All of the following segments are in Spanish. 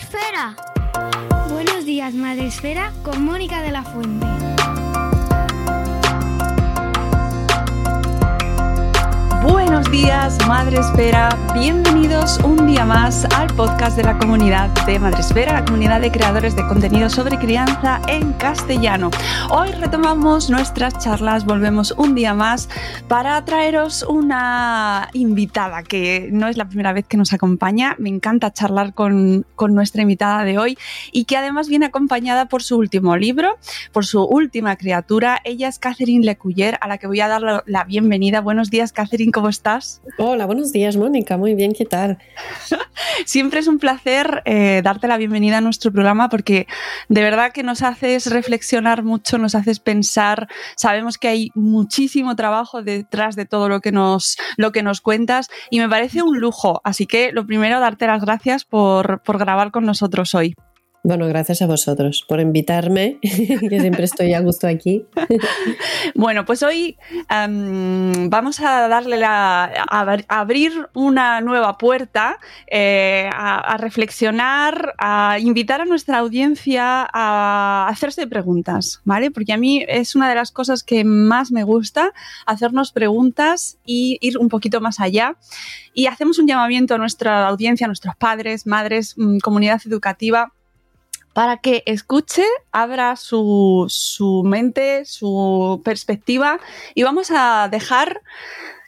Esfera. Buenos días, Madre Esfera, con Mónica de la Fuente. Buenos días, Madre Esfera. Bienvenidos un día más al podcast de la comunidad de Madre Esfera, la comunidad de creadores de contenido sobre crianza en castellano. Hoy retomamos nuestras charlas, volvemos un día más para traeros una invitada que no es la primera vez que nos acompaña. Me encanta charlar con, con nuestra invitada de hoy y que además viene acompañada por su último libro, por su última criatura. Ella es Catherine Lecuyer, a la que voy a dar la bienvenida. Buenos días, Catherine. ¿cómo estás? Hola, buenos días, Mónica. Muy bien, ¿qué tal? Siempre es un placer eh, darte la bienvenida a nuestro programa porque de verdad que nos haces reflexionar mucho, nos haces pensar. Sabemos que hay muchísimo trabajo detrás de todo lo que nos, lo que nos cuentas y me parece un lujo. Así que lo primero, darte las gracias por, por grabar con nosotros hoy. Bueno, gracias a vosotros por invitarme, que siempre estoy a gusto aquí. bueno, pues hoy um, vamos a darle la, a, abrir una nueva puerta, eh, a, a, reflexionar, a invitar a nuestra audiencia a hacerse preguntas, ¿vale? Porque a mí es una de las cosas que más me gusta, hacernos preguntas y ir un poquito más allá. Y hacemos un llamamiento a nuestra audiencia, a nuestros padres, madres, comunidad educativa para que escuche, abra su, su, mente, su perspectiva y vamos a dejar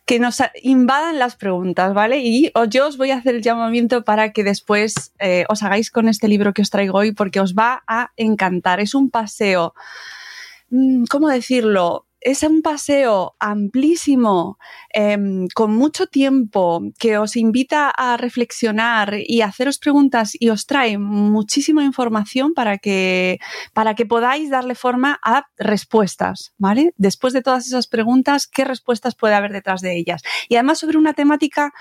que nos invadan las preguntas, ¿vale? Y yo os voy a hacer el llamamiento para que después eh, os hagáis con este libro que os traigo hoy porque os va a encantar. Es un paseo, mm, ¿cómo decirlo? Es un paseo amplísimo, eh, con mucho tiempo, que os invita a reflexionar y haceros preguntas y os trae muchísima información para que, para que podáis darle forma a respuestas, ¿vale? Después de todas esas preguntas, ¿qué respuestas puede haber detrás de ellas? Y además sobre una temática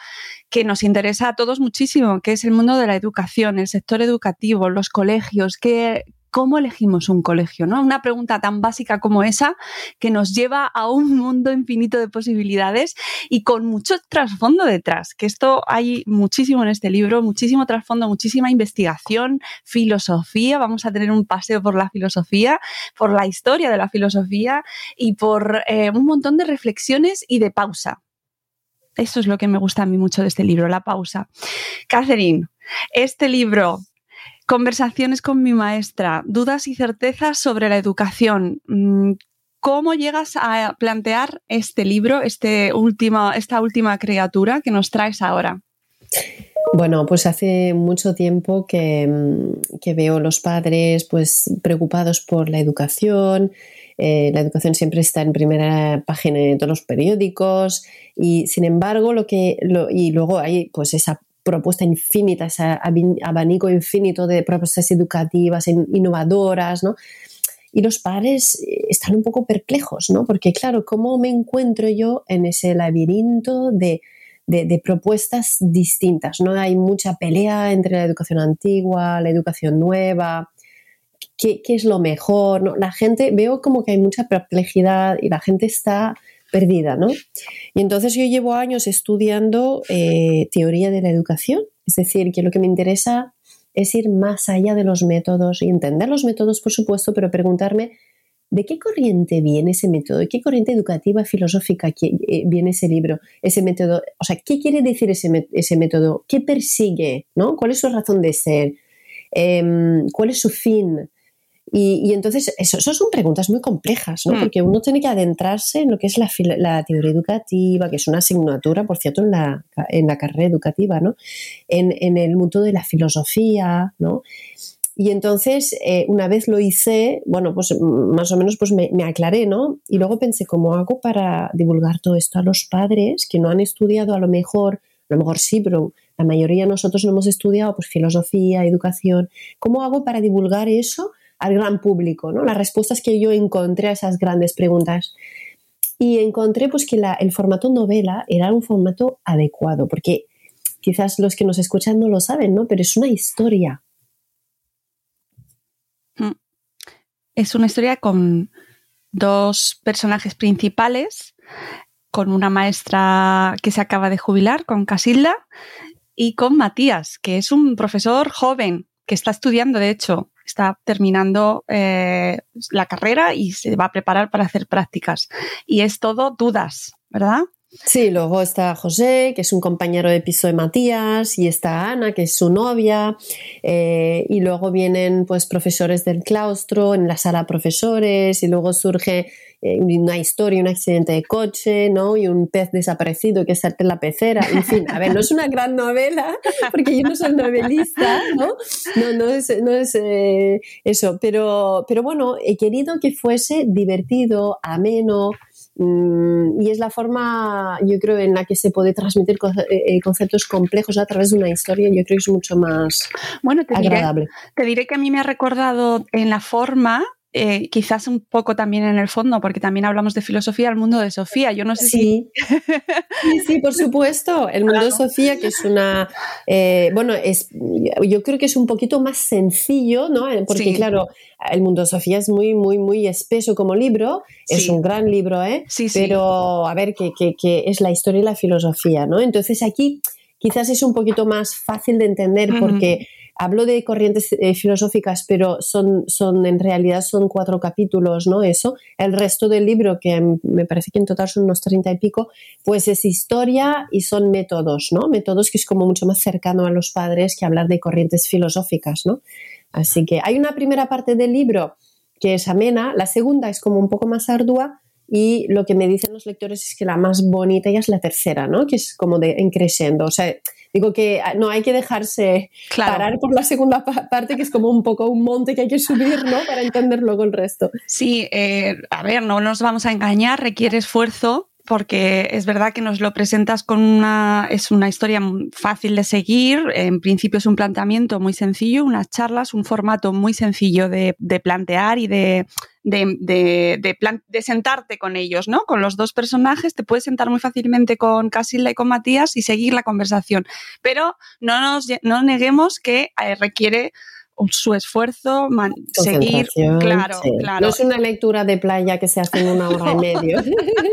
que nos interesa a todos muchísimo, que es el mundo de la educación, el sector educativo, los colegios, qué, ¿cómo elegimos un colegio? ¿no? Una pregunta tan básica como esa que nos lleva a un mundo infinito de posibilidades y con mucho trasfondo detrás, que esto hay muchísimo en este libro, muchísimo trasfondo, muchísima investigación, filosofía, vamos a tener un paseo por la filosofía, por la historia de la filosofía y por eh, un montón de reflexiones y de pausa. Eso es lo que me gusta a mí mucho de este libro, la pausa. Catherine, este libro Conversaciones con mi maestra, dudas y certezas sobre la educación. Mm, ¿Cómo llegas a plantear este libro, este esta última criatura que nos traes ahora? Bueno, pues hace mucho tiempo que, mm, veo los padres pues, preocupados por la educación. Eh, la educación siempre está en primera página de todos los periódicos y sin embargo lo que y luego hay pues esa propuesta infinita, ese abanico infinito de propuestas educativas innovadoras, ¿no? Y los padres eh, están un poco perplejos, ¿no? Porque claro, ¿cómo me encuentro yo en ese laberinto de, propuestas distintas? ¿no? Hay mucha pelea entre la educación antigua, la educación nueva, ¿Qué, qué, es lo mejor? ¿no? La gente, veo como que hay mucha perplejidad y la gente está perdida, ¿no? Y entonces yo llevo años estudiando eh, teoría de la educación, es decir, que lo que me interesa es ir más allá de los métodos y entender los métodos, por supuesto, pero preguntarme ¿De qué corriente viene ese método? ¿De qué corriente educativa, filosófica eh, viene ese libro, ese método? O sea, ¿qué quiere decir ese, ese método? ¿Qué persigue? ¿no? ¿Cuál es su razón de ser? Em, ¿Cuál es su fin? Y, entonces, eso, son preguntas muy complejas, ¿no? Hmm. Porque uno tiene que adentrarse en lo que es la, la, teoría educativa, que es una asignatura, por cierto, en la, en la carrera educativa, ¿no? En, en, el mundo de la filosofía, ¿no? Y entonces, eh, una vez lo hice, bueno, pues más o menos pues me, aclaré, ¿no? Y luego pensé, ¿cómo hago para divulgar todo esto a los padres que no han estudiado a lo mejor, a lo mejor sí, pero la mayoría de nosotros no hemos estudiado pues filosofía, educación. ¿Cómo hago para divulgar eso al gran público, ¿no? Las respuestas que yo encontré a esas grandes preguntas. Y encontré pues que el formato novela era un formato adecuado, porque quizás los que nos escuchan no lo saben, ¿no? Pero es una historia Es una historia con dos personajes principales, con una maestra que se acaba de jubilar, con Casilda, y con Matías, que es un profesor joven que está estudiando, de hecho, está terminando eh, la carrera y se va a preparar para hacer prácticas. Y es todo dudas, ¿verdad? Sí, luego está José, que es un compañero de piso de Matías, y está Ana, que es su novia, eh, y luego vienen pues profesores del claustro, en la sala profesores, y luego surge una historia, un accidente de coche, ¿no? Y un pez desaparecido que salta en la pecera, en fin, a ver, no es una gran novela, porque yo no soy novelista, ¿no? No, no es, no es eh, eso, pero, pero bueno, he querido que fuese divertido, ameno, Mm, y es la forma, yo creo, en la que se puede transmitir eh, eh, conceptos complejos a través de una historia, yo creo que es mucho más bueno, te agradable. te diré que a mí me ha recordado en la forma eh, quizás un poco también en el fondo, porque también hablamos de filosofía, el mundo de Sofía. Yo no sé sí. si. sí, sí, por supuesto. El mundo de Sofía, que es una. Eh, bueno, es, yo creo que es un poquito más sencillo, ¿no? Eh, porque, claro, el mundo de Sofía es muy, muy, muy espeso como libro. Es un gran libro, ¿eh? Sí, sí. Pero, a ver, que, que, es la historia y la filosofía, ¿no? Entonces aquí quizás es un poquito más fácil de entender porque hablo de corrientes eh, filosóficas, pero son, son, en realidad son cuatro capítulos, ¿no? Eso. El resto del libro, que me parece que en total son unos treinta y pico, pues es historia y son métodos, ¿no? Métodos que es como mucho más cercano a los padres que hablar de corrientes filosóficas, ¿no? Así que hay una primera parte del libro que es amena, la segunda es como un poco más ardua, y lo que me dicen los lectores es que la más bonita ya es la tercera, ¿no? Que es como de en O sea, digo que ah, no hay que dejarse parar por la segunda parte, que es como un poco un monte que hay que subir, ¿no? Para entender luego el resto. Sí, eh, a ver, no nos vamos a engañar, requiere esfuerzo, porque es verdad que nos lo presentas con una, es una historia fácil de seguir, en principio es un planteamiento muy sencillo, unas charlas, un formato muy sencillo de, plantear y de, de, sentarte con ellos, ¿no? Con los dos personajes, te puedes sentar muy fácilmente con Casilda y con Matías y seguir la conversación, pero no nos no neguemos que eh, requiere su esfuerzo, seguir, claro, claro. No es una lectura de playa que se hace en una hora y medio,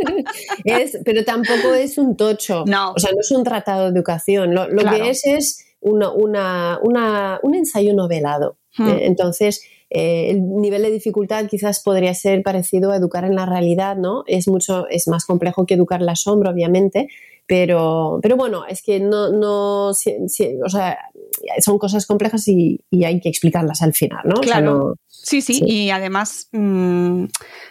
es, pero tampoco es un tocho, no. o sea, no es un tratado de educación, lo, que es es una, una, una, un ensayo novelado. Hmm. Eh, entonces, eh, el nivel de dificultad quizás podría ser parecido a educar en la realidad, ¿no? Es mucho, es más complejo que educar la sombra, obviamente, pero, pero bueno, es que no, no o sea, son cosas complejas y, hay que explicarlas al final, ¿no? Claro. sí, sí, y además mm,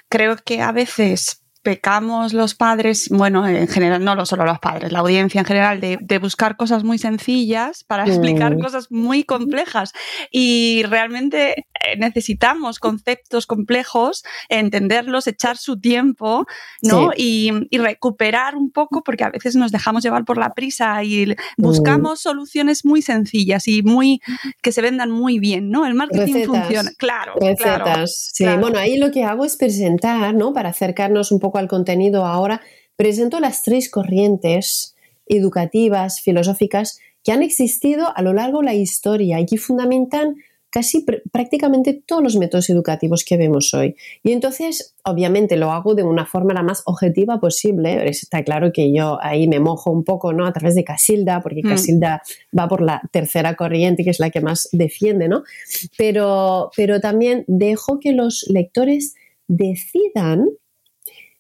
creo que a veces pecamos los padres, bueno, en general, no solo los padres, la audiencia en general, de, buscar cosas muy sencillas para explicar mm. cosas muy complejas. Y realmente eh, necesitamos conceptos complejos, entenderlos, echar su tiempo, ¿no? Y, recuperar un poco, porque a veces nos dejamos llevar por la prisa y buscamos soluciones muy sencillas y muy que se vendan muy bien, ¿no? El marketing funciona. Claro, Recetas. sí. Bueno, ahí lo que hago es presentar, ¿no? Para acercarnos un poco al contenido ahora, presento las tres corrientes educativas, filosóficas, que han existido a lo largo de la historia y que fundamentan casi prácticamente todos los métodos educativos que vemos hoy. Y entonces, obviamente, lo hago de una forma la más objetiva posible. Está claro que yo ahí me mojo un poco, ¿no? A través de Casilda, porque mm. Casilda va por la tercera corriente, que es la que más defiende, ¿no? Pero, pero también dejo que los lectores decidan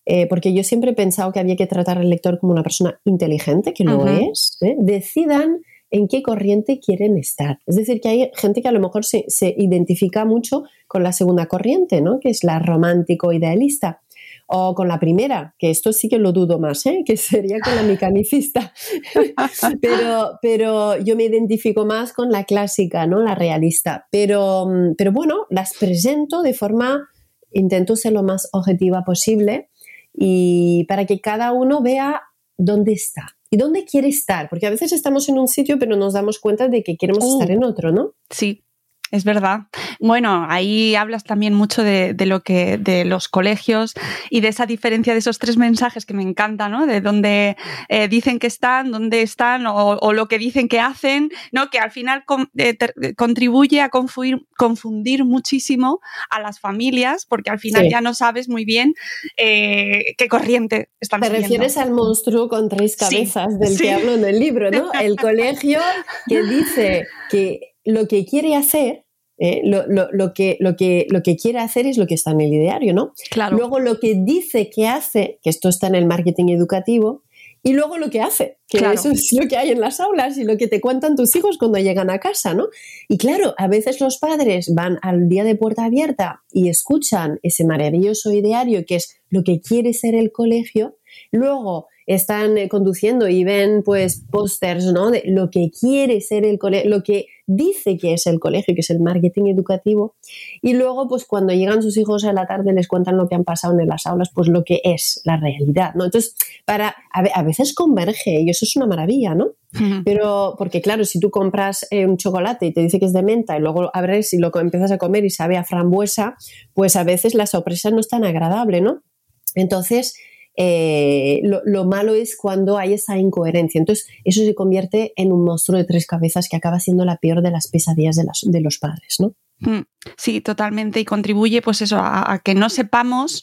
eh, porque yo siempre he pensado que había que tratar al lector como una persona inteligente, que lo es, ¿eh? decidan en qué corriente quieren estar. Es decir, que hay gente que a lo mejor se, identifica mucho con la segunda corriente, ¿no? que es la romántico idealista. O con la primera, que esto sí que lo dudo más, ¿eh? que sería con la mecanicista. pero, pero yo me identifico más con la clásica, ¿no? la realista. Pero, pero bueno, las presento de forma, intento ser lo más objetiva posible y para que cada uno vea dónde está y dónde quiere estar, porque a veces estamos en un sitio pero nos damos cuenta de que queremos estar en otro, ¿no? Sí, es verdad. Bueno, ahí hablas también mucho de, lo que de los colegios y de esa diferencia de esos tres mensajes que me encanta, ¿no? De dónde eh, dicen que están, dónde están o, lo que dicen que hacen, ¿no? Que al final eh, contribuye a confundir, confundir, muchísimo a las familias porque al final ya no sabes muy bien eh, qué corriente están Te refieres al monstruo con tres cabezas del que hablo en el libro, ¿no? El colegio que dice que lo que quiere hacer, eh, lo, que, lo, que, lo que quiere hacer es lo que está en el ideario, ¿no? Claro. Luego lo que dice que hace, que esto está en el marketing educativo, y luego lo que hace, que eso es lo que hay en las aulas y lo que te cuentan tus hijos cuando llegan a casa, ¿no? Y claro, a veces los padres van al día de puerta abierta y escuchan ese maravilloso ideario que es lo que quiere ser el colegio, luego están eh, conduciendo y ven pues pósters, ¿no? De lo que quiere ser el colegio, lo que dice que es el colegio, que es el marketing educativo, y luego, pues cuando llegan sus hijos a la tarde les cuentan lo que han pasado en las aulas, pues lo que es la realidad, ¿no? Entonces, para, a, veces converge y eso es una maravilla, ¿no? Pero, porque claro, si tú compras eh, un chocolate y te dice que es de menta y luego abres y lo empiezas a comer y sabe a frambuesa, pues a veces la sorpresa no es tan agradable, ¿no? Entonces, eh, lo, malo es cuando hay esa incoherencia. Entonces, eso se convierte en un monstruo de tres cabezas que acaba siendo la peor de las pesadillas de, de los padres, ¿no? Mm, sí, totalmente. Y contribuye, pues eso, a que no sepamos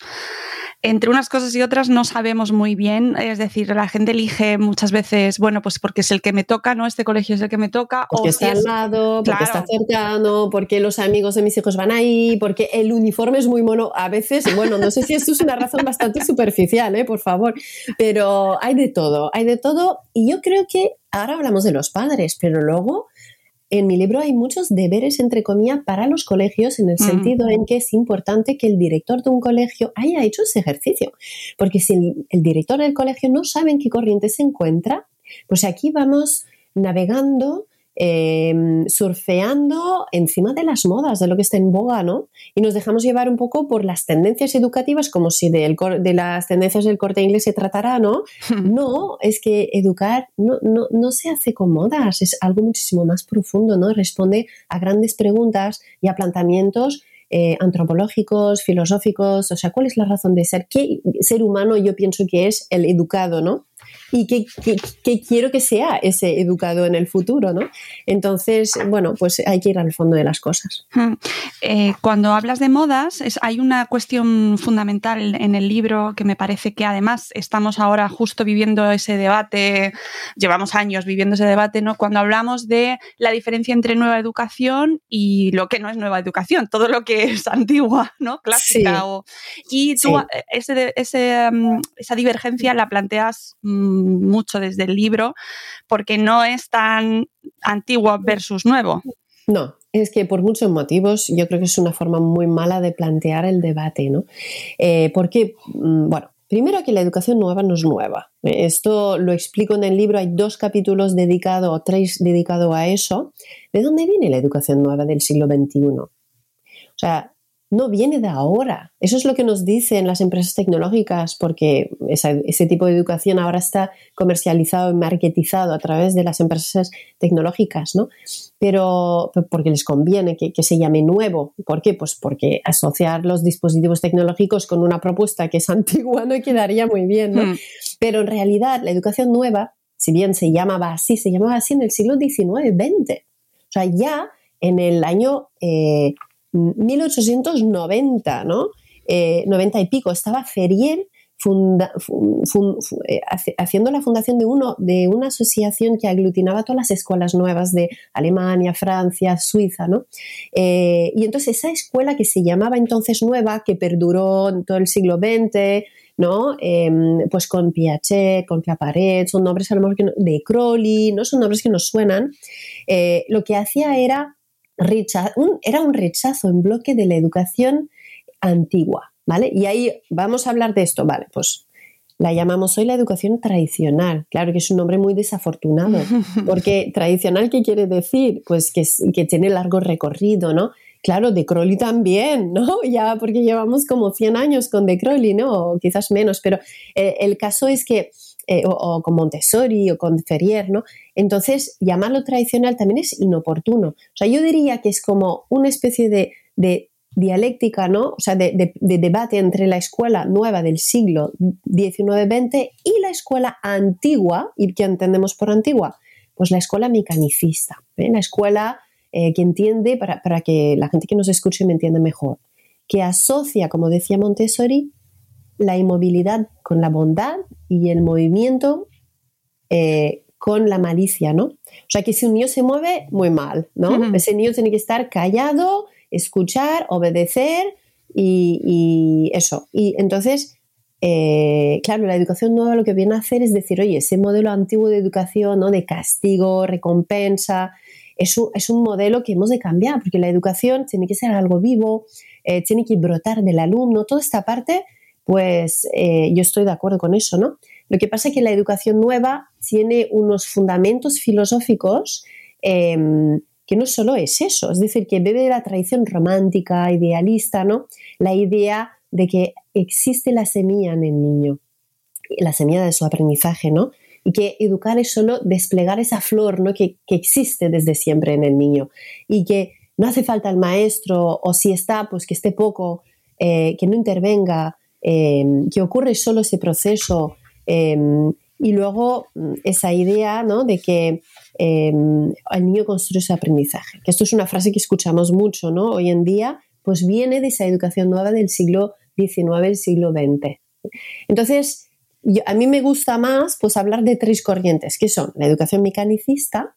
entre unas cosas y otras no sabemos muy bien, es decir, la gente elige muchas veces, bueno, pues porque es el que me toca, ¿no? Este colegio es el que me toca. Porque está al lado, porque está cercano, porque los amigos de mis hijos van ahí, porque el uniforme es muy mono. A veces, bueno, no sé si esto es una razón bastante superficial, ¿eh? Por favor, pero hay de todo, hay de todo. Y yo creo que ahora hablamos de los padres, pero luego en mi libro hay muchos deberes, entre comillas, para los colegios, en el mm. sentido en que es importante que el director de un colegio haya hecho ese ejercicio. Porque si el, el director del colegio no sabe en qué corriente se encuentra, pues aquí vamos navegando Em, surfeando encima de las modas, de lo que está en boga, ¿no? Y nos dejamos llevar un poco por las tendencias educativas, como si de, de las tendencias del corte inglés se tratara, ¿no? no, es que educar no, no, no se hace con modas, es algo muchísimo más profundo, ¿no? Responde a grandes preguntas y a planteamientos eh, antropológicos, filosóficos, o sea, ¿cuál es la razón de ser? ¿Qué ser humano yo pienso que es el educado, ¿no? Y qué, quiero que sea ese educado en el futuro, ¿no? Entonces, bueno, pues hay que ir al fondo de las cosas. Hmm. Eh, cuando hablas de modas, hay una cuestión fundamental en el libro que me parece que además estamos ahora justo viviendo ese debate, llevamos años viviendo ese debate, ¿no? Cuando hablamos de la diferencia entre nueva educación y lo que no es nueva educación, todo lo que es antigua, ¿no? Clásica. y tú eh, ese, mm, esa divergencia la planteas Mm, mucho desde el libro, porque no es tan antiguo versus nuevo. No, es que por muchos motivos yo creo que es una forma muy mala de plantear el debate, ¿no? Eh, porque, mm, bueno, primero que la educación nueva no es nueva. Esto lo explico en el libro, hay dos capítulos dedicados o tres dedicados a eso. ¿De dónde viene la educación nueva del siglo XXI? O sea, no viene de ahora. Eso es lo que nos dicen las empresas tecnológicas, porque ese tipo de educación ahora está comercializado y marketizado a través de las empresas tecnológicas, ¿no? Pero porque les conviene que, se llame nuevo. ¿Por qué? Pues porque asociar los dispositivos tecnológicos con una propuesta que es antigua no quedaría muy bien, ¿no? Hmm. Pero en realidad la educación nueva, si bien se llamaba así, se llamaba así en el siglo XIX, XX. O sea, ya en el año... Eh, 1890, ¿no? 90 eh, y pico, estaba Ferrier eh, haciendo la fundación de, uno, de una asociación que aglutinaba todas las escuelas nuevas de Alemania, Francia, Suiza, ¿no? Eh, y entonces esa escuela que se llamaba entonces Nueva, que perduró en todo el siglo XX, ¿no? Em, pues con Piaget, con Claparet, son nombres a que de Crowley, ¿no? Son nombres que nos suenan. Lo que hacía era, era un rechazo en bloque de la educación antigua, ¿vale? Y ahí vamos a hablar de esto, ¿vale? Pues la llamamos hoy la educación tradicional. Claro que es un nombre muy desafortunado, porque tradicional, ¿qué quiere decir? Pues que, que tiene largo recorrido, ¿no? Claro, de Crowley también, ¿no? Ya porque llevamos como 100 años con de Crowley, ¿no? O quizás menos, pero eh, el caso es que, eh, o, con Montessori o con Ferrier, ¿no? Entonces, llamarlo tradicional también es inoportuno. O sea, yo diría que es como una especie de, dialéctica, ¿no? O sea, de, debate entre la escuela nueva del siglo XIX-XX y la escuela antigua, ¿y qué entendemos por antigua? Pues la escuela mecanicista, ¿eh? la escuela eh, que entiende, para, que la gente que nos escuche me entienda mejor, que asocia, como decía Montessori, la inmovilidad con la bondad y el movimiento eh, con la malicia, ¿no? O sea, que si un niño se mueve, muy mal, ¿no? Ese niño tiene que estar callado, escuchar, obedecer y, eso. Y entonces, eh, claro, la educación nueva lo que viene a hacer es decir, oye, ese modelo antiguo de educación, ¿no? De castigo, recompensa, es un, modelo que hemos de cambiar, porque la educación tiene que ser algo vivo, eh, tiene que brotar del alumno, toda esta parte, pues eh, yo estoy de acuerdo con eso, ¿no? Lo que pasa es que la educación nueva tiene unos fundamentos filosóficos em, que no solo es eso, es decir, que bebe de la tradición romántica, idealista, ¿no? La idea de que existe la semilla en el niño, la semilla de su aprendizaje, ¿no? y que educar es solo desplegar esa flor ¿no? que, existe desde siempre en el niño y que no hace falta el maestro o si está, pues que esté poco, eh, que no intervenga, em, que ocurre solo ese proceso em, y luego mm, esa idea ¿no? de que em, el niño construye su aprendizaje, que esto es una frase que escuchamos mucho ¿no? hoy en día, pues viene de esa educación nueva del siglo XIX, el siglo XX. Entonces, a mí me gusta más pues hablar de tres corrientes, que son la educación mecanicista.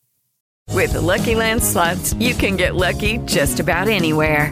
With the Lucky Land slots, you can get lucky just about anywhere.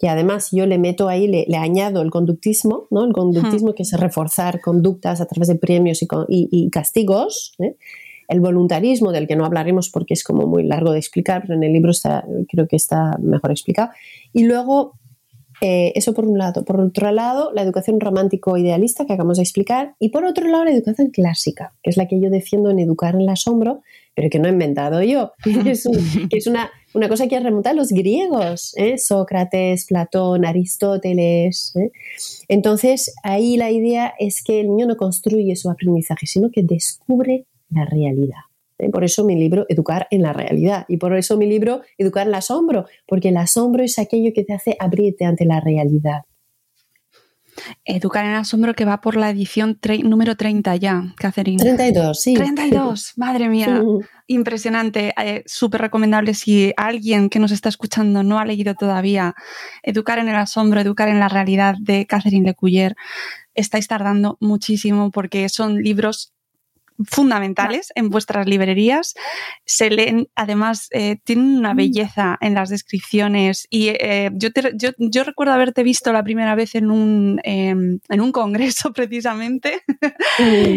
Y además yo le meto ahí, le, le añado el conductismo, ¿no? El conductismo que es reforzar conductas a través de premios y, y, y castigos. ¿eh? El voluntarismo, del que no hablaremos porque es como muy largo de explicar, pero en el libro está, creo que está mejor explicado. Y luego eh, eso por un lado. Por otro lado, la educación romántico-idealista que acabamos de explicar. Y por otro lado, la educación clásica, que es la que yo defiendo en educar en el asombro, pero que no he inventado yo. que es, una, una, cosa que remonta a los griegos, ¿eh? Sócrates, Platón, Aristóteles. ¿eh? Entonces, ahí la idea es que el niño no construye su aprendizaje, sino que descubre la realidad. ¿eh? Por eso mi libro Educar en la realidad y por eso mi libro Educar en el asombro, porque el asombro es aquello que te hace abrirte ante la realidad. Educar en el asombro que va por la edición número 30 ya, Catherine. 32, sí. 32, madre mía. Impresionante, eh, súper recomendable si alguien que nos está escuchando no ha leído todavía Educar en el asombro, Educar en la realidad de Catherine Lecuyer. Estáis tardando muchísimo porque son libros fundamentales en vuestras librerías. Se leen, además, eh, tienen una mm. belleza en las descripciones. Y eh, yo, yo, recuerdo haberte visto la primera vez en un, em, en un congreso, precisamente,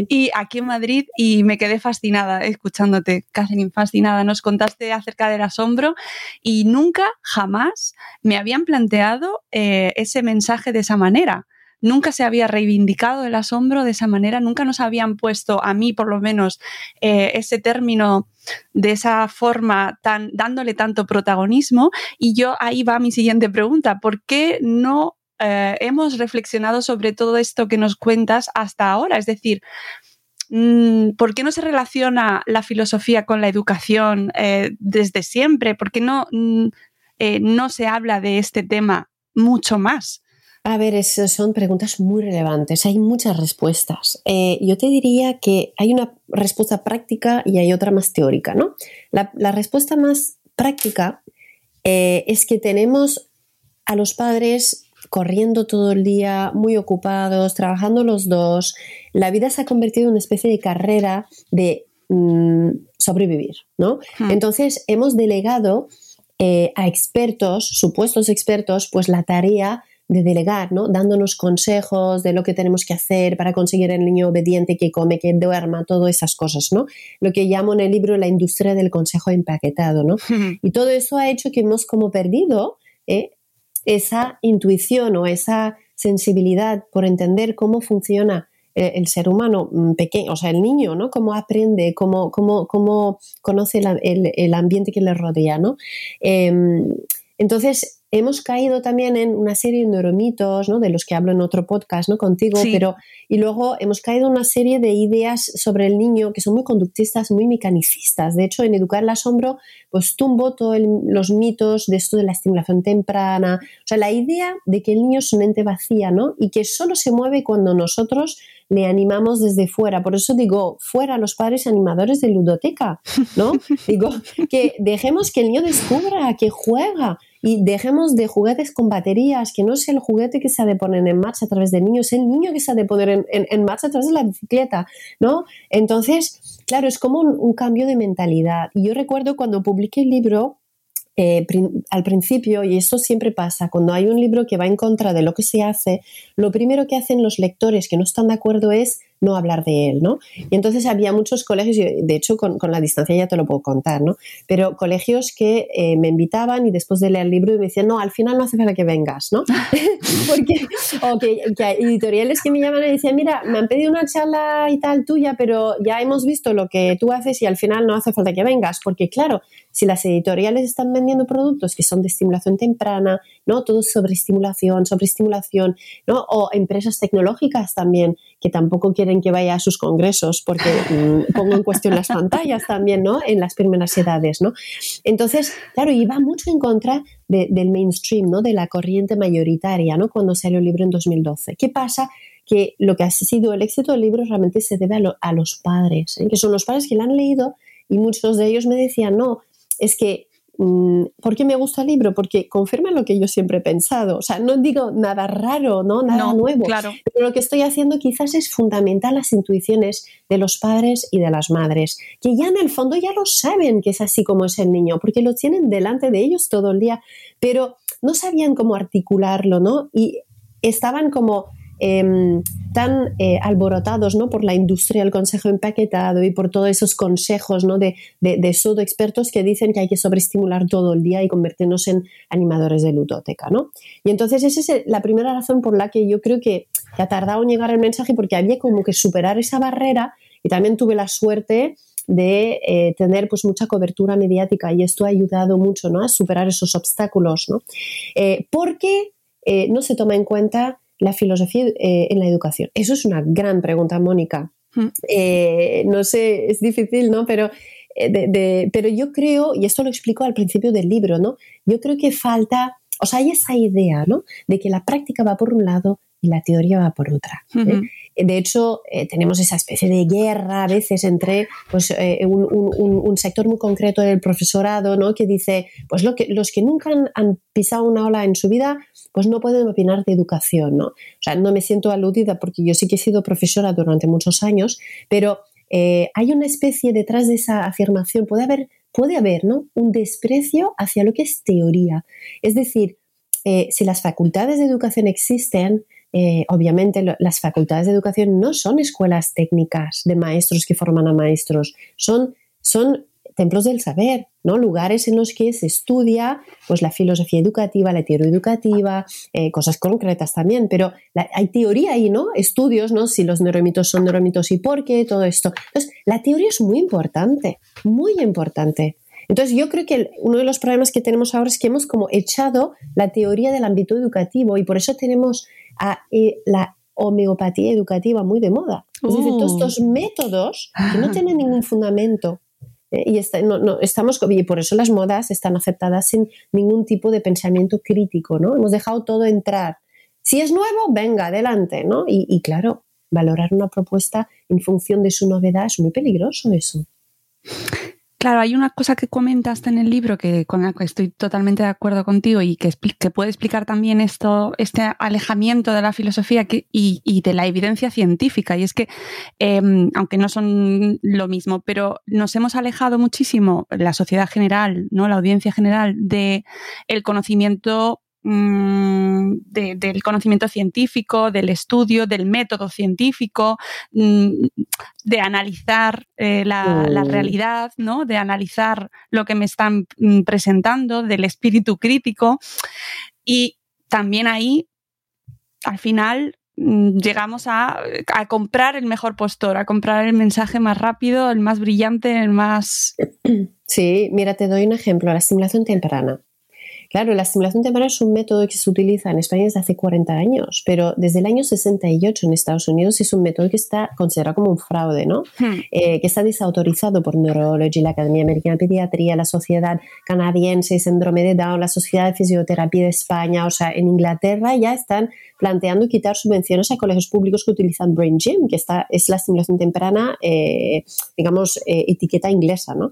y aquí en Madrid, y me quedé fascinada escuchándote, Catherine, fascinada. Nos contaste acerca del asombro y nunca, jamás me habían planteado eh, ese mensaje de esa manera nunca se había reivindicado el asombro de esa manera, nunca nos habían puesto, a mí por lo menos, eh, ese término de esa forma, tan, dándole tanto protagonismo. Y yo ahí va mi siguiente pregunta, ¿por qué no eh, hemos reflexionado sobre todo esto que nos cuentas hasta ahora? Es decir, mm, ¿por qué no se relaciona la filosofía con la educación eh, desde siempre? ¿Por qué no, mm, no se habla de este tema mucho más? A ver, son preguntas muy relevantes. Hay muchas respuestas. Eh, yo te diría que hay una respuesta práctica y hay otra más teórica, ¿no? La, respuesta más práctica eh, es que tenemos a los padres corriendo todo el día, muy ocupados, trabajando los dos. La vida se ha convertido en una especie de carrera de mm, sobrevivir, ¿no? Hmm. Entonces hemos delegado eh, a expertos, supuestos expertos, pues la tarea de delegar, ¿no? dándonos consejos de lo que tenemos que hacer para conseguir el niño obediente que come, que duerma, todas esas cosas, ¿no? Lo que llamo en el libro la industria del consejo empaquetado, ¿no? y todo eso ha hecho que hemos como perdido ¿eh? esa intuición o esa sensibilidad por entender cómo funciona eh, el ser humano mm, pequeño, o sea, el niño, ¿no? Cómo aprende, cómo, cómo, cómo conoce el, el, ambiente que le rodea, ¿no? Em, entonces, hemos caído también en una serie de neuromitos, ¿no? de los que hablo en otro podcast ¿no? contigo, pero y luego hemos caído en una serie de ideas sobre el niño que son muy conductistas, muy mecanicistas. De hecho, en Educar el Asombro, pues tumbo todos los mitos de esto de la estimulación temprana, o sea, la idea de que el niño es un ente vacía, ¿no? Y que solo se mueve cuando nosotros le animamos desde fuera. Por eso digo, fuera los padres animadores de ludoteca, ¿no? digo, que dejemos que el niño descubra, que juega, y dejemos de juguetes con baterías, que no es el juguete que se ha de poner en marcha a través del niño, es el niño que se ha de poner en, marcha a través de la bicicleta, ¿no? Entonces, claro, es como un, cambio de mentalidad. Y yo recuerdo cuando publiqué el libro, eh, al principio, y eso siempre pasa, cuando hay un libro que va en contra de lo que se hace, lo primero que hacen los lectores que no están de acuerdo es no hablar de él, ¿no? Y entonces había muchos colegios, de hecho con, la distancia ya te lo puedo contar, ¿no? Pero colegios que eh, me invitaban y después de leer el libro me decían, no, al final no hace falta que vengas, ¿no? Porque, o que, hay editoriales que me llaman y decían, mira, me han pedido una charla y tal tuya, pero ya hemos visto lo que tú haces y al final no hace falta que vengas, porque claro, si las editoriales están vendiendo productos que son de estimulación temprana, ¿no? Todo sobre estimulación, sobre estimulación, ¿no? O empresas tecnológicas también que tampoco quieren que vaya a sus congresos porque mm, pongo en cuestión las pantallas también, ¿no? En las primeras edades, ¿no? Entonces, claro, iba mucho en contra del mainstream, ¿no? De la corriente mayoritaria, ¿no? Cuando salió el libro en 2012. ¿Qué pasa? Que lo que ha sido el éxito del libro realmente se debe a, los padres, ¿eh? que son los padres que lo han leído y muchos de ellos me decían, no, es que ¿Por qué me gusta el libro? Porque confirma lo que yo siempre he pensado. O sea, no digo nada raro, ¿no? Nada nuevo. Claro. Pero lo que estoy haciendo quizás es fundamental las intuiciones de los padres y de las madres, que ya en el fondo ya lo saben que es así como es el niño, porque lo tienen delante de ellos todo el día, pero no sabían cómo articularlo, ¿no? Y estaban como Em, tan eh, alborotados ¿no? por la industria del consejo empaquetado y por todos esos consejos ¿no? de, de, de expertos que dicen que hay que sobreestimular todo el día y convertirnos en animadores de ludoteca. ¿no? Y entonces esa es la primera razón por la que yo creo que, ha tardado en llegar el mensaje porque había como que superar esa barrera y también tuve la suerte de eh, tener pues mucha cobertura mediática y esto ha ayudado mucho ¿no? a superar esos obstáculos ¿no? Eh, porque no se toma en cuenta la filosofía eh, en la educación? Eso es una gran pregunta, Mónica. Hmm. Eh, no sé, es difícil, ¿no? Pero, eh, pero yo creo, y esto lo explico al principio del libro, ¿no? Yo creo que falta, o sea, hay esa idea, ¿no? De que la práctica va por un lado y la teoría va por otra. De hecho, tenemos esa especie de guerra a veces entre pues, un, sector muy concreto del profesorado ¿no? que dice, pues lo que, los que nunca han, pisado una ola en su vida pues no pueden opinar de educación, ¿no? O sea, no me siento aludida porque yo sí que he sido profesora durante muchos años, pero eh, hay una especie detrás de esa afirmación, puede haber, puede haber, ¿no? Un desprecio hacia lo que es teoría. Es decir, eh, si las facultades de educación existen, eh, obviamente las facultades de educación no son escuelas técnicas de maestros que forman a maestros, son, son templos del saber, ¿no? Lugares en los que se estudia pues, la filosofía educativa, la teoría educativa, eh, cosas concretas también, pero hay teoría ahí, ¿no? Estudios, ¿no? Si los neuromitos son neuromitos y por qué, todo esto. Entonces, la teoría es muy importante, muy importante. Entonces, yo creo que uno de los problemas que tenemos ahora es que hemos como echado la teoría del ámbito educativo y por eso tenemos a, eh, la homeopatía educativa muy de moda. Es decir, todos Uh. estos métodos que no tienen ningún fundamento. Y, no- no, estamos, y por eso las modas están aceptadas sin ningún tipo de pensamiento crítico, ¿no? Hemos dejado todo entrar. Si es nuevo, venga, adelante, ¿no? Y claro, valorar una propuesta en función de su novedad es muy peligroso eso. Claro, hay una cosa que comentaste en el libro que con la que estoy totalmente de acuerdo contigo y que, puede explicar también esto, este alejamiento de la filosofía y, de la evidencia científica. Y es que, eh, aunque no son lo mismo, pero nos hemos alejado muchísimo, la sociedad general, ¿no? La audiencia general, de el conocimiento mm, de- del conocimiento científico, del estudio, del método científico, mm, de analizar eh, la, la Mm. realidad, ¿no? De analizar lo que me están presentando, del espíritu crítico. Y también ahí, al final, llegamos a, a comprar el mejor postor, a comprar el mensaje más rápido, el más brillante, el más... Sí, mira, te doy un ejemplo, la estimulación temprana. Claro, la estimulación temprana es un método que se utiliza en España desde hace 40 años, pero desde el año 68 en Estados Unidos es un método que está considerado como un fraude, ¿no? Hmm. Eh, que está desautorizado por Neurology, la Academia Americana de Pediatría, la Sociedad Canadiense de Síndrome de Down, la Sociedad de Fisioterapia de España, o sea, en Inglaterra ya están planteando quitar subvenciones a colegios públicos que utilizan Brain Gym, que está, es la estimulación temprana, eh, digamos, eh, etiqueta inglesa, ¿no?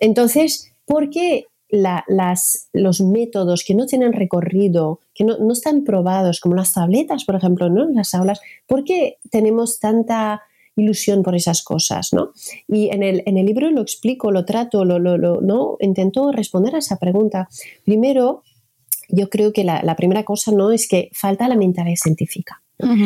Entonces, ¿por qué la- las, los métodos que no tienen recorrido, que no, no están probados, como las tabletas, por ejemplo, ¿no? las aulas, ¿por qué tenemos tanta ilusión por esas cosas? ¿no? Y en el, en el libro lo explico, lo trato, lo, lo- lo- ¿no? intento responder a esa pregunta. Primero, yo creo que la, la primera cosa no es que falta la mentalidad científica.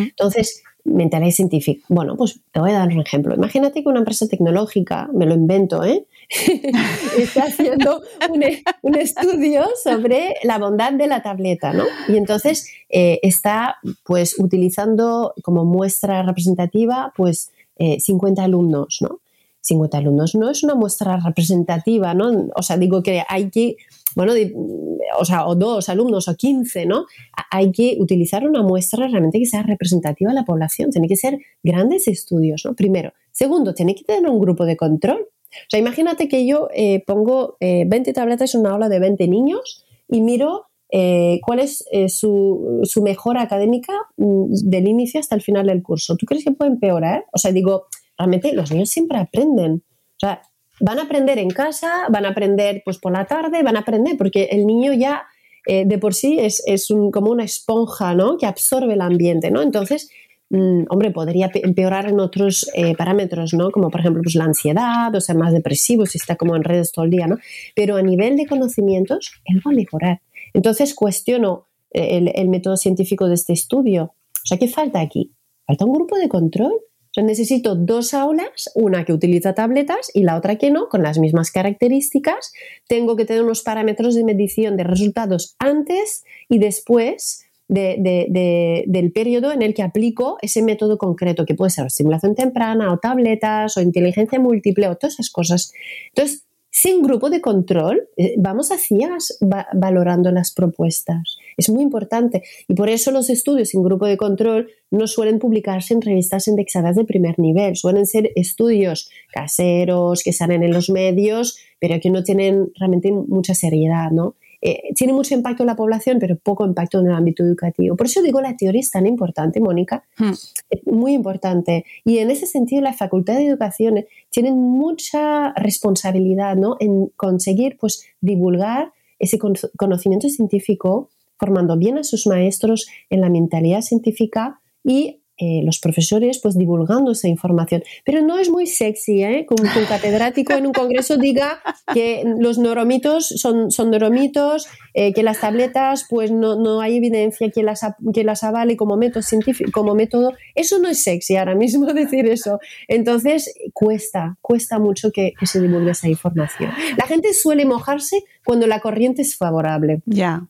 Entonces, mentalidad científica. Bueno, pues te voy a dar un ejemplo. Imagínate que una empresa tecnológica, me lo invento, ¿eh? está haciendo un, e- un estudio sobre la bondad de la tableta, ¿no? Y entonces eh, está pues utilizando como muestra representativa pues eh, 50 alumnos, ¿no? 50 alumnos no es una muestra representativa, ¿no? O sea, digo que hay que, bueno, o sea, o dos alumnos o 15, ¿no? A- Hay que utilizar una muestra realmente que sea representativa de la población. Tiene que ser grandes estudios, ¿no? Primero. Segundo, tiene que tener un grupo de control. O sea, imagínate que yo eh, pongo eh, 20 tabletas en una aula de 20 niños y miro eh, cuál es eh, su, su mejora académica mm, del inicio hasta el final del curso. ¿Tú crees que puede empeorar? O sea, digo, realmente los niños siempre aprenden. O sea, van a aprender en casa, van a aprender pues por la tarde, van a aprender porque el niño ya eh, de por sí es, es un- como una esponja, ¿no? Que absorbe el ambiente, ¿no? Entonces, mm, hombre, podría pe- empeorar en otros eh, parámetros, ¿no? Como por ejemplo pues, la ansiedad, o ser más depresivo si está como en redes todo el día, ¿no? Pero a nivel de conocimientos, él va a mejorar. Entonces cuestiono eh, el, método científico de este estudio. O sea, ¿qué falta aquí? Falta un grupo de control. O sea, necesito dos aulas, una que utiliza tabletas y la otra que no, con las mismas características. Tengo que tener unos parámetros de medición de resultados antes y después de- de- de- del periodo en el que aplico ese método concreto, que puede ser estimulación temprana o tabletas o inteligencia múltiple o todas esas cosas. Entonces, sin grupo de control, eh, vamos a ciegas va- valorando las propuestas. Es muy importante. Y por eso los estudios sin grupo de control no suelen publicarse en revistas indexadas de primer nivel. Suelen ser estudios caseros que salen en los medios, pero que no tienen realmente mucha seriedad, ¿no? Eh, tiene mucho impacto en la población, pero poco impacto en el ámbito educativo. Por eso digo, la teoría es tan importante, Mónica, Hmm. muy importante. Y en ese sentido, la Facultad de Educación tiene mucha responsabilidad ¿no? en conseguir pues, divulgar ese con- conocimiento científico, formando bien a sus maestros en la mentalidad científica y eh, los profesores pues divulgando esa información. Pero no es muy sexy ¿eh? que un, que un catedrático en un congreso diga que los neuromitos son, son neuromitos, eh, que las tabletas pues no, no hay evidencia que las, que las avale como método científico, como método. Eso no es sexy ahora mismo decir eso. Entonces cuesta, cuesta mucho que, que se divulgue esa información. La gente suele mojarse cuando la corriente es favorable. Ya.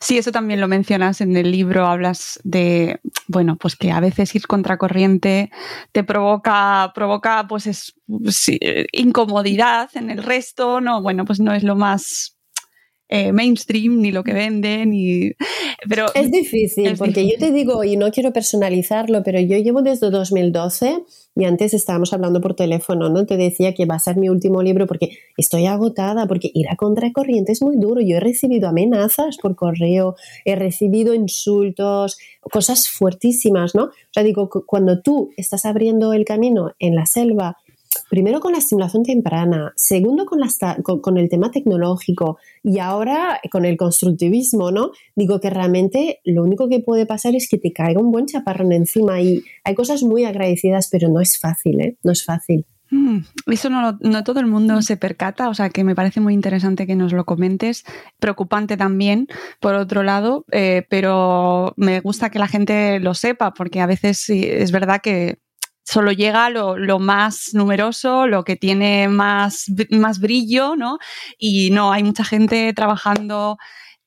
Sí, eso también lo mencionas en el libro, hablas de, bueno, pues que a veces ir contracorriente te provoca, provoca pues es, eh, incomodidad en el resto, no, bueno, pues no es lo más eh, mainstream, ni lo que venden, ni... Pero es difícil, porque yo te digo, y no quiero personalizarlo, pero yo llevo desde 2012 y antes estábamos hablando por teléfono, ¿no? Te decía que va a ser mi último libro porque estoy agotada, porque ir a contracorriente es muy duro. Yo he recibido amenazas por correo, he recibido insultos, cosas fuertísimas, ¿no? O sea, digo, cuando tú estás abriendo el camino en la selva, primero con la estimulación temprana, segundo con, con, el tema tecnológico y ahora con el constructivismo, ¿no? Digo que realmente lo único que puede pasar es que te caiga un buen chaparrón encima y hay cosas muy agradecidas, pero no es fácil, ¿eh? No es fácil. Mm, eso no, no, todo el mundo se percata, o sea que me parece muy interesante que nos lo comentes. Preocupante también, por otro lado, eh, pero me gusta que la gente lo sepa, porque a veces es verdad que solo llega lo, más numeroso, lo que tiene más, más brillo, ¿no? Y no, hay mucha gente trabajando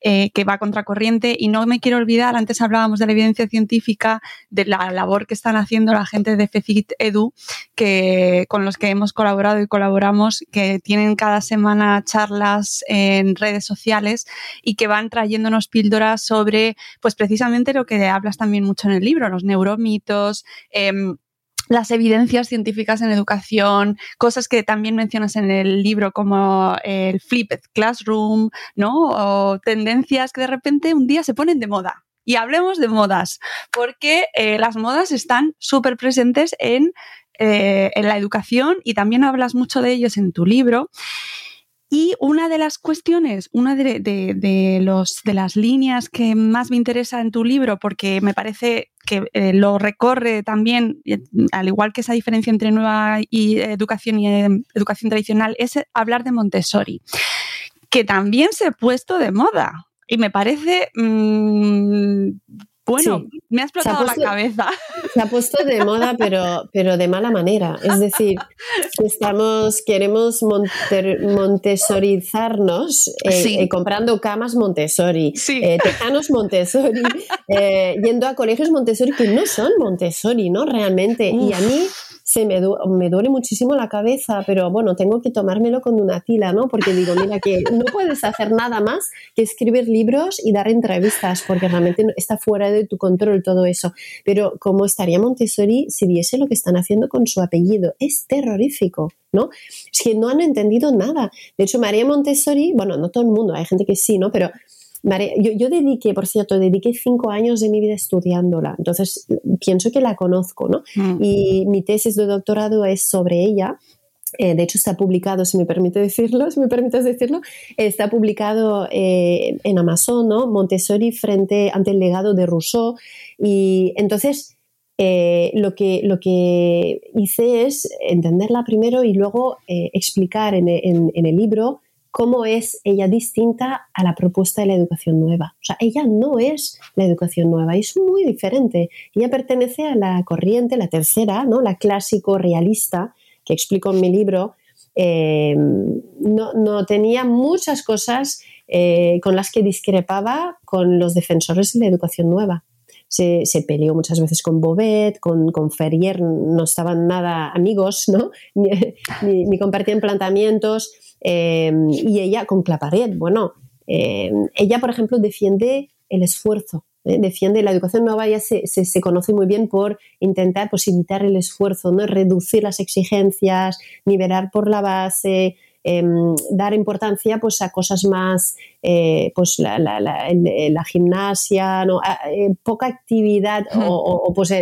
eh, que va contracorriente y no me quiero olvidar, antes hablábamos de la evidencia científica, de la labor que están haciendo la gente de FECIT Edu, que, con los que hemos colaborado y colaboramos, que tienen cada semana charlas en redes sociales y que van trayéndonos píldoras sobre, pues precisamente lo que hablas también mucho en el libro, los neuromitos, eh, las evidencias científicas en educación, cosas que también mencionas en el libro como el flipped classroom, ¿no? O tendencias que de repente un día se ponen de moda. Y hablemos de modas, porque eh, las modas están súper presentes en, eh, en la educación y también hablas mucho de ellos en tu libro. Y una de las cuestiones, una de, las líneas que más me interesa en tu libro, porque me parece que eh, lo recorre también, al igual que esa diferencia entre nueva y educación y eh, educación tradicional, es hablar de Montessori, que también se ha puesto de moda. Y me parece mm, bueno, me ha explotado la cabeza. Se ha puesto de moda, pero, pero de mala manera. Es decir, estamos, queremos montesorizarnos eh, eh, comprando camas Montessori, eh, tejanos Montessori, yendo a colegios Montessori que no son Montessori, ¿no? Realmente. Y a mí se me, me, duele muchísimo la cabeza, pero bueno, tengo que tomármelo con una tila, ¿no? Porque digo, mira, que no puedes hacer nada más que escribir libros y dar entrevistas, porque realmente está fuera de tu control todo eso. Pero ¿cómo estaría Montessori si viese lo que están haciendo con su apellido? Es terrorífico, ¿no? Es que no han entendido nada. De hecho, María Montessori, bueno, no todo el mundo, hay gente que sí, ¿no? Pero yo, dediqué, por cierto, dediqué cinco años de mi vida estudiándola, entonces pienso que la conozco, ¿no? Mm. Y mi tesis de doctorado es sobre ella. Eh, de hecho, está publicado, si me permite decirlo, si me permites decirlo, está publicado eh, en Amazon, ¿no? Montessori frente ante el legado de Rousseau. Y entonces, eh, lo, que, lo que hice es entenderla primero y luego explicar en, en el libro cómo es ella distinta a la propuesta de la educación nueva. O sea, ella no es la educación nueva, es muy diferente. Ella pertenece a la corriente, la tercera, ¿no? la clásico realista, que explico en mi libro. Eh, no, tenía muchas cosas eh, con las que discrepaba con los defensores de la educación nueva. Se, peleó muchas veces con Bobet, con, con Ferrier, no estaban nada amigos, ¿no? ni compartían planteamientos. Em, y ella con Claparet, bueno, em, ella, por ejemplo, defiende el esfuerzo, ¿eh? defiende la educación nueva, ya se, se, conoce muy bien por intentar evitar el esfuerzo, ¿no? reducir las exigencias, nivelar por la base, em, dar importancia pues, a cosas más, eh, pues la, la, la, gimnasia, ¿no? Eh, poca actividad o, pues,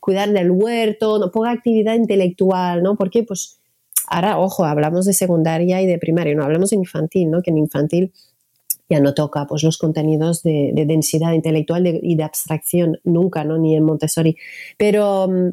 cuidar del huerto, ¿no? poca actividad intelectual, ¿no? Porque pues Ahora, ojo, hablamos de secundaria y de primaria, no hablamos de infantil, ¿no? Que en infantil ya no toca pues los contenidos de, densidad intelectual y de abstracción nunca, ¿no? Ni en Montessori. Pero um,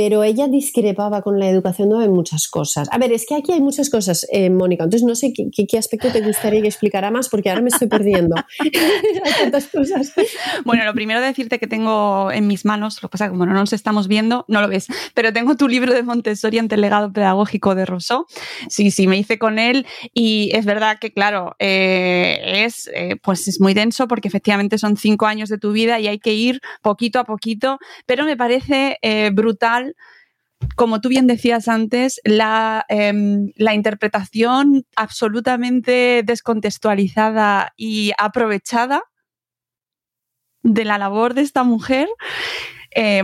Pero ella discrepaba con la educación nueva en muchas cosas. A ver, es que aquí hay muchas cosas, eh, Mónica, entonces no sé qué, qué, aspecto te gustaría que explicara más, porque ahora me estoy perdiendo. hay tantas cosas. Bueno, lo primero decirte que tengo en mis manos, lo que pasa que como no nos estamos viendo, no lo ves, pero tengo tu libro de Montessori ante el legado pedagógico de Rousseau. Sí, sí, me hice con él y es verdad que, claro, eh, es, eh, pues es muy denso porque efectivamente son cinco años de tu vida y hay que ir poquito a poquito, pero me parece eh, como tú bien decías antes, la, eh, la, interpretación absolutamente descontextualizada y aprovechada de la labor de esta mujer, eh,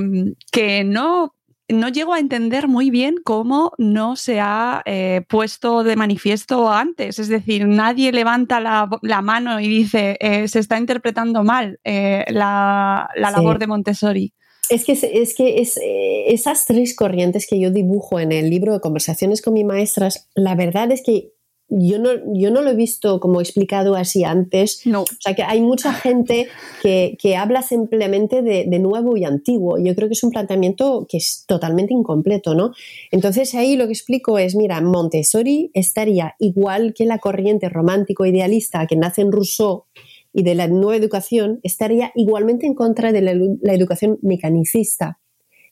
que no, no llego a entender muy bien cómo no se ha eh, puesto de manifiesto antes. Es decir, nadie levanta la, la mano y dice, eh, se está interpretando mal eh, la, la, labor de Montessori. Es que, es que es, eh, esas tres corrientes que yo dibujo en el libro de conversaciones con mis maestras, la verdad es que yo no, yo no lo he visto como explicado así antes. No. O sea que hay mucha gente que, que habla simplemente de, de, nuevo y antiguo. Yo creo que es un planteamiento que es totalmente incompleto, ¿no? Entonces ahí lo que explico es, mira, Montessori estaría igual que la corriente romántico idealista que nace en Rousseau y de la nueva educación estaría igualmente en contra de la, educación mecanicista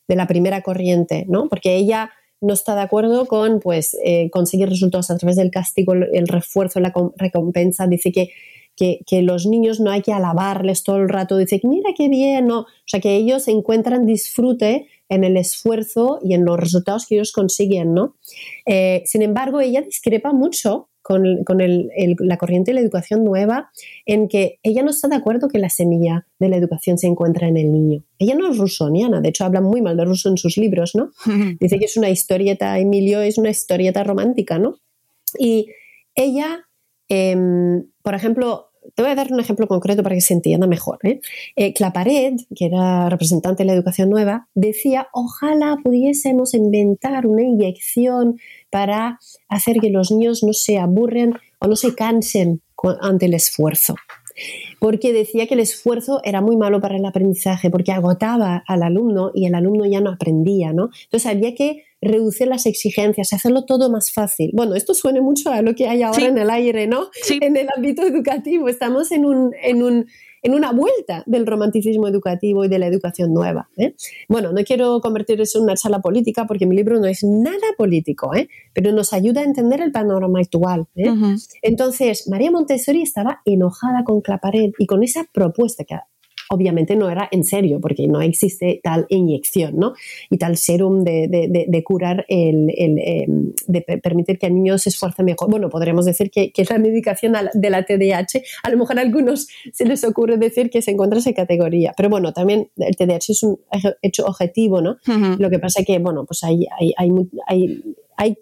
de la primera corriente, ¿no? Porque ella no está de acuerdo con pues, eh, conseguir resultados a través del castigo, el refuerzo, la recompensa. Dice que, que, los niños no hay que alabarles todo el rato. Dice que mira qué bien. O sea, que ellos encuentran disfrute en el esfuerzo y en los resultados que ellos consiguen, ¿no? Eh, sin embargo, ella discrepa mucho con, con el, el, la corriente de la educación nueva, en que ella no está de acuerdo que la semilla de la educación se encuentra en el niño. Ella no es rusoniana, de hecho habla muy mal de ruso en sus libros, ¿no? Dice que es una historieta, Emilio es una historieta romántica, ¿no? Y ella, eh, por ejemplo, te voy a dar un ejemplo concreto para que se entienda mejor. ¿eh? Eh, que era representante de la educación nueva, decía, ojalá pudiésemos inventar una inyección para hacer que los niños no se aburren o no se cansen ante el esfuerzo. Porque decía que el esfuerzo era muy malo para el aprendizaje, porque agotaba al alumno y el alumno ya no aprendía, ¿no? Entonces había que reducir las exigencias, hacerlo todo más fácil. Bueno, esto suena mucho a lo que hay ahora sí. en el aire, ¿no? Sí. En el ámbito educativo. Estamos en un, en un en una vuelta del romanticismo educativo y de la educación nueva. ¿eh? Bueno, no quiero convertir eso en una charla política porque mi libro no es nada político, ¿eh? pero nos ayuda a entender el panorama actual. ¿eh? Uh -huh. Entonces, María Montessori estaba enojada con Claparet y con esa propuesta que obviamente no era en serio, porque no existe tal inyección, ¿no? Y tal serum de, de, de, de curar, el, el eh, de permitir que el niño se esfuerce mejor. Bueno, podremos decir que, que, es la medicación de la TDAH. A lo mejor a algunos se les ocurre decir que se encuentra esa categoría, pero bueno, también el TDAH es un hecho objetivo, ¿no? Uh -huh. Lo que pasa es que, bueno, pues hay, hay, hay, hay, hay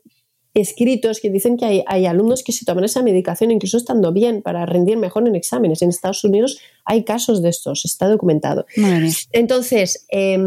escritos que dicen que hay, hay, alumnos que se toman esa medicación incluso estando bien para rendir mejor en exámenes. En Estados Unidos hay casos de estos, está documentado. Vale. Entonces, eh,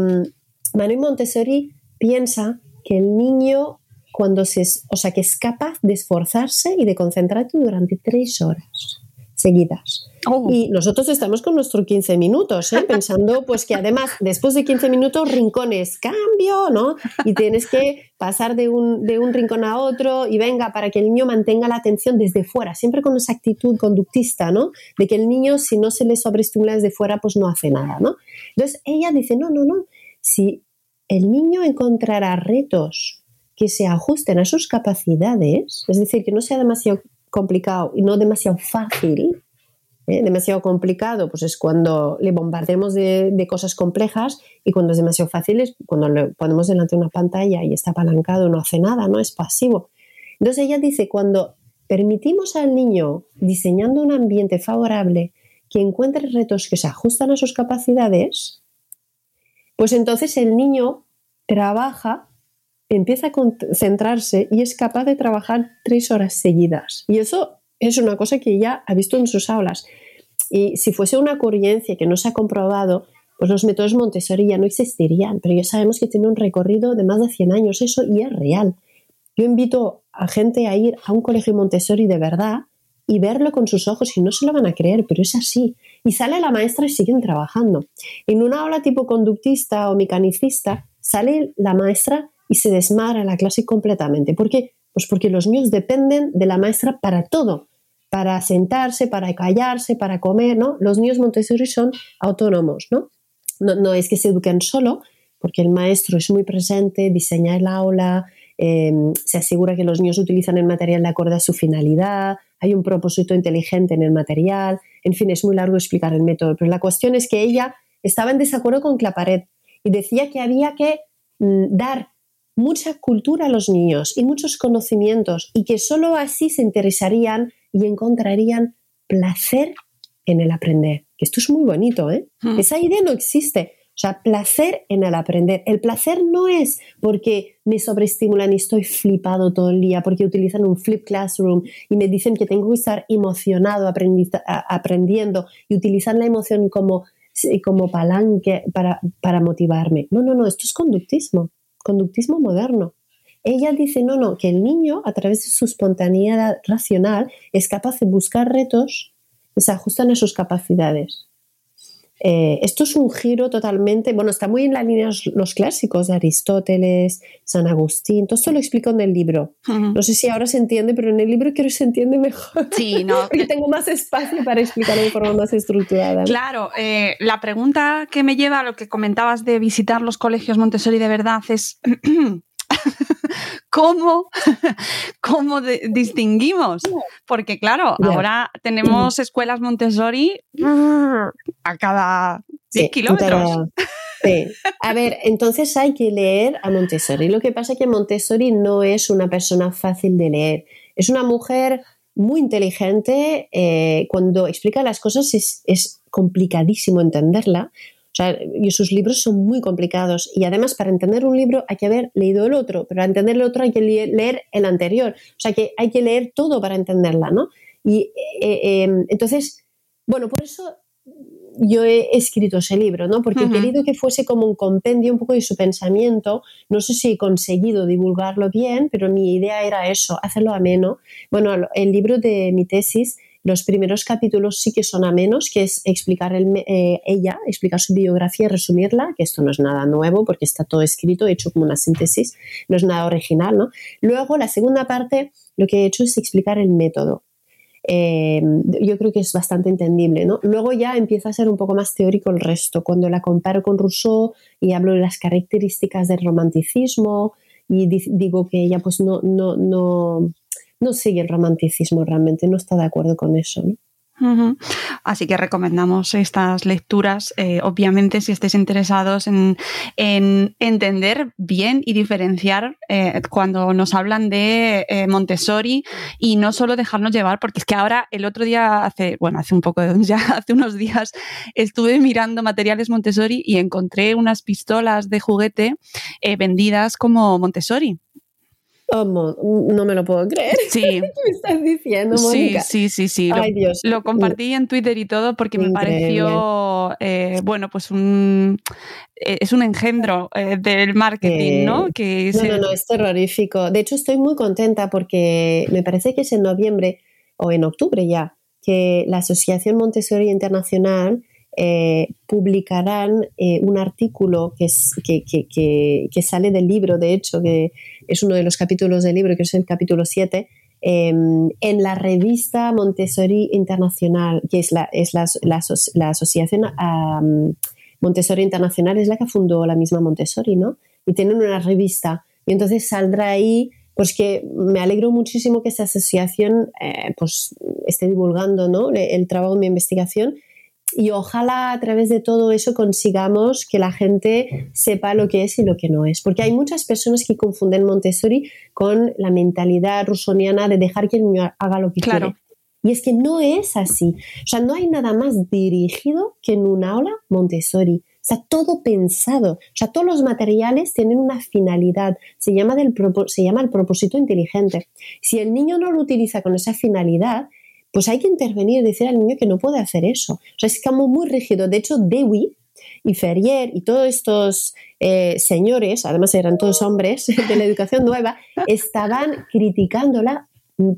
Manuel Montessori piensa que el niño cuando se, o sea, que es capaz de esforzarse y de concentrarse durante tres horas seguidas. Oh. Y nosotros estamos con nuestros 15 minutos, ¿eh? pensando pues que además después de 15 minutos rincones cambio, ¿no? Y tienes que pasar de un, de un rincón a otro y venga para que el niño mantenga la atención desde fuera, siempre con esa actitud conductista, ¿no? De que el niño si no se le sobreestimula desde fuera pues no hace nada, ¿no? Entonces ella dice, no, no, no, si el niño encontrará retos que se ajusten a sus capacidades, es decir, que no sea demasiado complicado y no demasiado fácil, ¿eh? demasiado complicado, pues es cuando le bombardemos de, de, cosas complejas y cuando es demasiado fácil es cuando le ponemos delante de una pantalla y está apalancado, no hace nada, no es pasivo. Entonces ella dice, cuando permitimos al niño, diseñando un ambiente favorable, que encuentre retos que se ajustan a sus capacidades, pues entonces el niño trabaja, empieza a concentrarse y es capaz de trabajar tres horas seguidas. Y eso es una cosa que ella ha visto en sus aulas. Y si fuese una ocurrencia que no se ha comprobado, pues los métodos Montessori ya no existirían, pero ya sabemos que tiene un recorrido de más de 100 años, eso y es real. Yo invito a gente a ir a un colegio Montessori de verdad y verlo con sus ojos y no se lo van a creer, pero es así. Y sale la maestra y siguen trabajando. En una aula tipo conductista o mecanicista, sale la maestra y se desmara la clase completamente. ¿Por qué? Pues porque los niños dependen de la maestra para todo para sentarse, para callarse, para comer, ¿no? Los niños Montessori son autónomos, ¿no? No, es que se eduquen solo, porque el maestro es muy presente, diseña el aula, em, se asegura que los niños utilizan el material de acuerdo a su finalidad, hay un propósito inteligente en el material, en fin, es muy largo explicar el método, pero la cuestión es que ella estaba en desacuerdo con Claparet y decía que había que mm, dar mucha cultura a los niños y muchos conocimientos y que solo así se interesarían y encontrarían placer en el aprender. Que esto es muy bonito, ¿eh? Hmm. Esa idea no existe. O sea, placer en el aprender. El placer no es porque me sobreestimulan y estoy flipado todo el día, porque utilizan un flip classroom y me dicen que tengo que estar emocionado aprendiendo y utilizan la emoción como, como palanque para, para motivarme. No, no, no, esto es conductismo, conductismo moderno. Ella dice, no, no, que el niño, a través de su espontaneidad racional, es capaz de buscar retos que se ajustan a sus capacidades. Eh, esto es un giro totalmente, bueno, está muy en la línea los clásicos de Aristóteles, San Agustín, todo esto lo explico en el libro. No sé si ahora se entiende, pero en el libro creo que se entiende mejor. Sí, no. Porque tengo más espacio para explicarlo de forma más estructurada. Claro, eh, la pregunta que me lleva a lo que comentabas de visitar los colegios Montessori de verdad es ¿Cómo, cómo distinguimos? Porque claro, ahora tenemos escuelas Montessori a cada 10 kilómetros. A ver, entonces hay que leer a Montessori. Lo que pasa es que Montessori no es una persona fácil de leer. Es una mujer muy inteligente. Eh, cuando explica las cosas es, es complicadísimo entenderla y sus libros son muy complicados. Y además, para entender un libro hay que haber leído el otro, pero para entender el otro hay que leer el anterior. O sea, que hay que leer todo para entenderla, ¿no? Y eh, em, entonces, bueno, por eso yo he escrito ese libro, ¿no? Porque he querido que fuese como un compendio un poco de su pensamiento. No sé si he conseguido divulgarlo bien, pero mi idea era eso, hacerlo ameno. Bueno, el libro de mi tesis los primeros capítulos sí que son a menos, que es explicar eh, ella, explicar su biografía, resumirla, que esto no es nada nuevo porque está todo escrito, hecho como una síntesis, no es nada original, ¿no? Luego, la segunda parte, lo que he hecho es explicar el método. Eh, yo creo que es bastante entendible, ¿no? Luego ya empieza a ser un poco más teórico el resto, cuando la comparo con Rousseau y hablo de las características del romanticismo y digo que ella pues no, no, no, no sigue el romanticismo realmente, no está de acuerdo con eso. Así que recomendamos estas lecturas, eh, obviamente, si estáis interesados en, entender bien y diferenciar eh, cuando nos hablan de eh, Montessori y no solo dejarnos llevar, porque es que ahora el otro día, hace, bueno, hace un poco, ya hace unos días, estuve mirando materiales Montessori y encontré unas pistolas de juguete vendidas como Montessori. Oh, no me lo puedo creer. Sí. ¿Qué me estás diciendo, Mónica? Sí, sí, sí, sí. Ay, lo, Dios. Lo compartí en Twitter y todo porque me pareció, eh, bueno, pues un eh, es un engendro eh, del marketing, ¿no? Que no, no, no, es terrorífico. De hecho, estoy muy contenta porque me parece que es en noviembre o en octubre ya que la Asociación Montessori Internacional eh, publicarán eh, un artículo que, es, que, que, que, sale del libro, de hecho, que es uno de los capítulos del libro, que es el capítulo 7, em, en la revista Montessori Internacional, que es la, es la, la, asociación Montessori Internacional, es la que fundó la misma Montessori, ¿no? Y tienen una revista. Y entonces saldrá ahí pues que me alegro muchísimo que esta asociación eh, pues esté divulgando ¿no? el trabajo de mi investigación y ojalá a través de todo eso consigamos que la gente sepa lo que es y lo que no es. Porque hay muchas personas que confunden Montessori con la mentalidad rusoniana de dejar que el niño haga lo que quiere. Y es que no es así. O sea, no hay nada más dirigido que en un aula Montessori. Está todo pensado. O sea, todos los materiales tienen una finalidad. Se llama, del, se llama el propósito inteligente. Si el niño no lo utiliza con esa finalidad, pues hay que intervenir y decir al niño que no puede hacer eso. O sea, es como muy rígido. De hecho, Dewey y Ferrier y todos estos eh, señores, además eran todos hombres de la educación nueva, estaban criticándola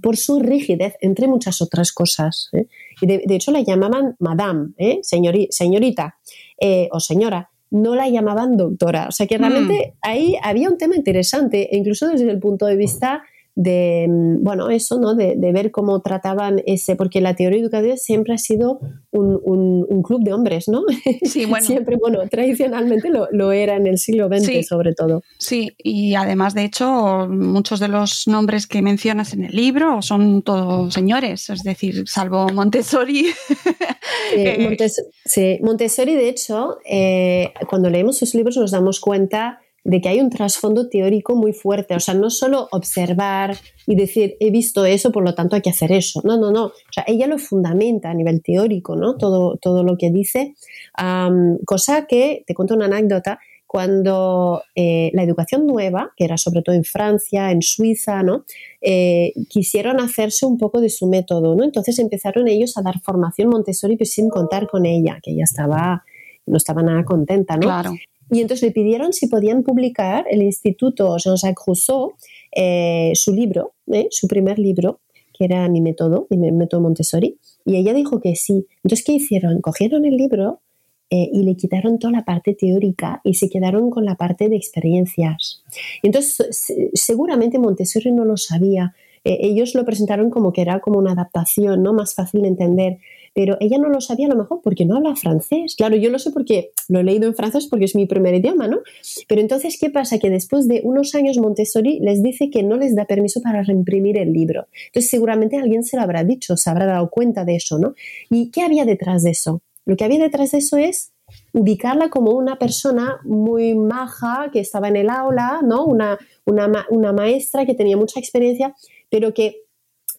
por su rigidez, entre muchas otras cosas. ¿eh? Y de, hecho la llamaban madame, ¿eh? señorita o señora, no la llamaban doctora. O sea que realmente mm. ahí había un tema interesante, incluso desde el punto de vista de, mm, bueno, eso, ¿no? De, ver cómo trataban ese, porque la teoría educativa siempre ha sido un, un, club de hombres, ¿no? Sí, bueno. siempre, bueno, tradicionalmente lo, lo, era en el siglo XX sobre todo. Sí, y además, de hecho, muchos de los nombres que mencionas en el libro son todos señores, es decir, salvo Montessori. Eh, sí, Montessori, de hecho, eh, cuando leemos sus libros nos damos cuenta de que hay un trasfondo teórico muy fuerte. O sea, no solo observar y decir, he visto eso, por lo tanto hay que hacer eso. No, no, no. O sea, ella lo fundamenta a nivel teórico, ¿no? Todo, todo lo que dice. cosa que, te cuento una anécdota, cuando eh, la educación nueva, que era sobre todo en Francia, en Suiza, ¿no? Eh, quisieron hacerse un poco de su método, ¿no? Entonces empezaron ellos a dar formación Montessori, pues sin contar con ella, que ella estaba, no estaba nada contenta, ¿no? Claro. Y entonces le pidieron si podían publicar el Instituto Jean-Jacques Rousseau eh, su libro, eh, su primer libro, que era mi método, mi método Montessori. Y ella dijo que sí. Entonces, ¿qué hicieron? Cogieron el libro eh, y le quitaron toda la parte teórica y se quedaron con la parte de experiencias. Entonces, seguramente Montessori no lo sabía. ellos lo presentaron como que era como una adaptación, ¿no? Más fácil de entender pero ella no lo sabía a lo mejor porque no habla francés. Claro, yo lo sé porque lo he leído en francés porque es mi primer idioma, ¿no? Pero entonces, ¿qué pasa? Que después de unos años Montessori les dice que no les da permiso para reimprimir el libro. Entonces, seguramente alguien se lo habrá dicho, se habrá dado cuenta de eso, ¿no? ¿Y qué había detrás de eso? Lo que había detrás de eso es ubicarla como una persona muy maja que estaba en el aula, ¿no? Una, una, una maestra que tenía mucha experiencia, pero que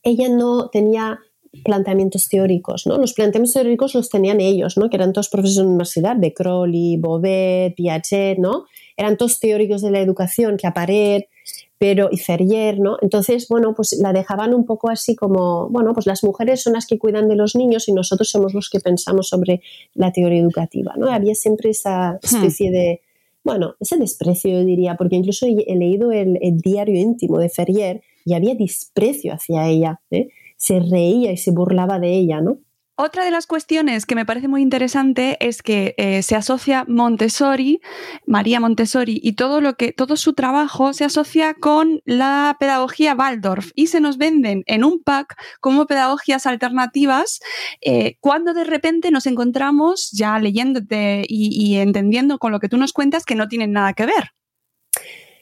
ella no tenía planteamientos teóricos, ¿no? Los planteamientos teóricos los tenían ellos, ¿no? Que eran todos profesores de universidad, de Crowley, Bobet, Piaget, ¿no? Eran todos teóricos de la educación, que Aparet, pero y Ferrier, ¿no? Entonces, bueno, pues la dejaban un poco así como, bueno, pues las mujeres son las que cuidan de los niños y nosotros somos los que pensamos sobre la teoría educativa, ¿no? Había siempre esa especie de, bueno, ese desprecio, yo diría, porque incluso he leído el, el diario íntimo de Ferrier y había desprecio hacia ella, ¿eh? Se reía y se burlaba de ella, ¿no? Otra de las cuestiones que me parece muy interesante es que eh, se asocia Montessori, María Montessori, y todo lo que, todo su trabajo se asocia con la pedagogía Waldorf y se nos venden en un pack como pedagogías alternativas eh, cuando de repente nos encontramos ya leyéndote y entendiendo con lo que tú nos cuentas que no tienen nada que ver.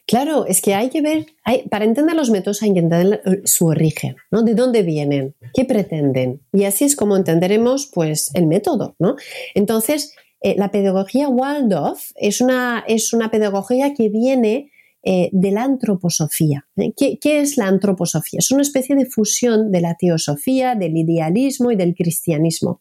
Claro, es que hay que ver, para entender los métodos hay que entender su origen, ¿no? De dónde vienen, qué pretenden. Y así es como entenderemos, pues, el método, ¿no? Entonces, eh, la pedagogía Waldorf es una, es una pedagogía que viene eh, de la antroposofía. ¿eh? ¿Qué, ¿Qué, es la antroposofía? Es una especie de fusión de la teosofía, del idealismo y del cristianismo.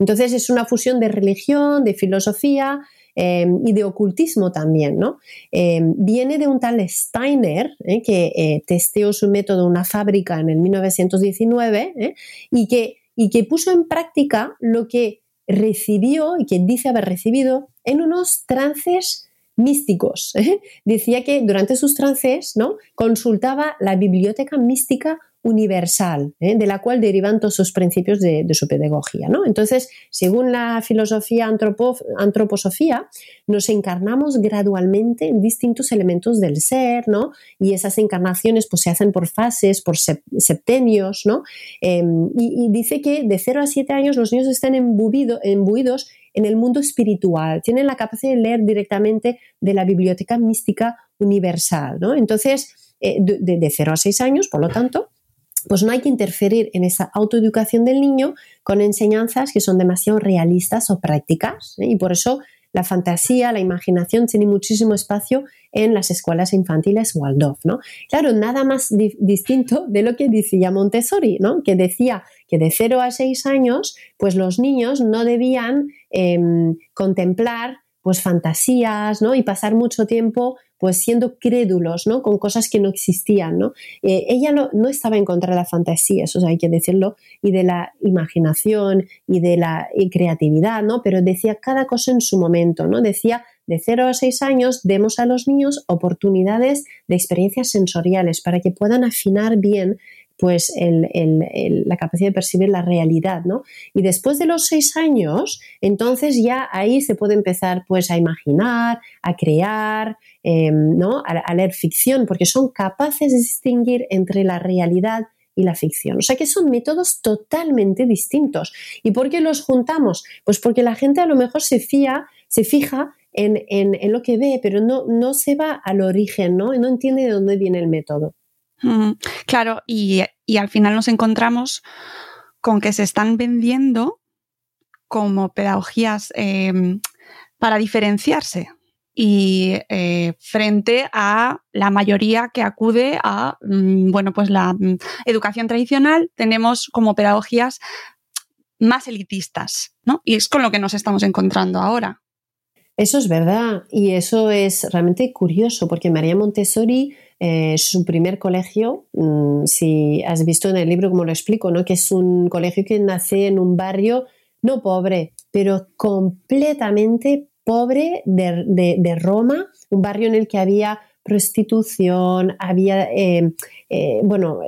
Entonces es una fusión de religión, de filosofía, Em, y de ocultismo también, ¿no? Em, viene de un tal Steiner, ¿eh? que eh, testeó su método en una fábrica en el 1919 ¿eh? y, que, y que puso en práctica lo que recibió y que dice haber recibido en unos trances místicos. Decía que durante sus trances ¿no? consultaba la biblioteca mística universal, ¿eh? de la cual derivan todos sus principios de, su pedagogía. ¿no? Entonces, según la filosofía antroposofía, nos encarnamos gradualmente en distintos elementos del ser, ¿no? y esas encarnaciones pues, se hacen por fases, por septenios, ¿no? Em, y, dice que de 0 a 7 años los niños están embuidos en el mundo espiritual, tienen la capacidad de leer directamente de la biblioteca mística universal. ¿no? Entonces, eh, de, de 0 a 6 años, por lo tanto, pues no hay que interferir en esa autoeducación del niño con enseñanzas que son demasiado realistas o prácticas. ¿eh? Y por eso la fantasía, la imaginación tiene muchísimo espacio en las escuelas infantiles Waldorf, ¿no? Claro, nada más distinto de lo que decía Montessori, ¿no? Que decía que de 0 a 6 años, pues los niños no debían em, contemplar pues fantasías, ¿no? Y pasar mucho tiempo pues siendo crédulos, ¿no? Con cosas que no existían, ¿no? Eh, ella no, no, estaba en contra de la fantasía, eso hay que decirlo, y de la imaginación y de la creatividad, ¿no? Pero decía cada cosa en su momento, ¿no? Decía de 0 a 6 años demos a los niños oportunidades de experiencias sensoriales para que puedan afinar bien pues la capacidad de percibir la realidad, ¿no? Y después de los seis años, entonces ya ahí se puede empezar pues a imaginar, a crear, em, ¿no? A, leer ficción, porque son capaces de distinguir entre la realidad y la ficción. O sea que son métodos totalmente distintos. ¿Y por qué los juntamos? Pues porque la gente a lo mejor se fía, se fija en, en, lo que ve, pero no, no se va al origen, ¿no? No entiende de dónde viene el método. Claro, y, al final nos encontramos con que se están vendiendo como pedagogías em, para diferenciarse y eh, frente a la mayoría que acude a mm, bueno pues la mm, educación tradicional tenemos como pedagogías más elitistas, ¿no? Y es con lo que nos estamos encontrando ahora. Eso es verdad y eso es realmente curioso porque María Montessori eh, su primer colegio, mm, si has visto en el libro como lo explico, ¿no? que es un colegio que nace en un barrio no pobre, pero completamente pobre de, Roma, un barrio en el que había prostitución, había eh, eh, bueno,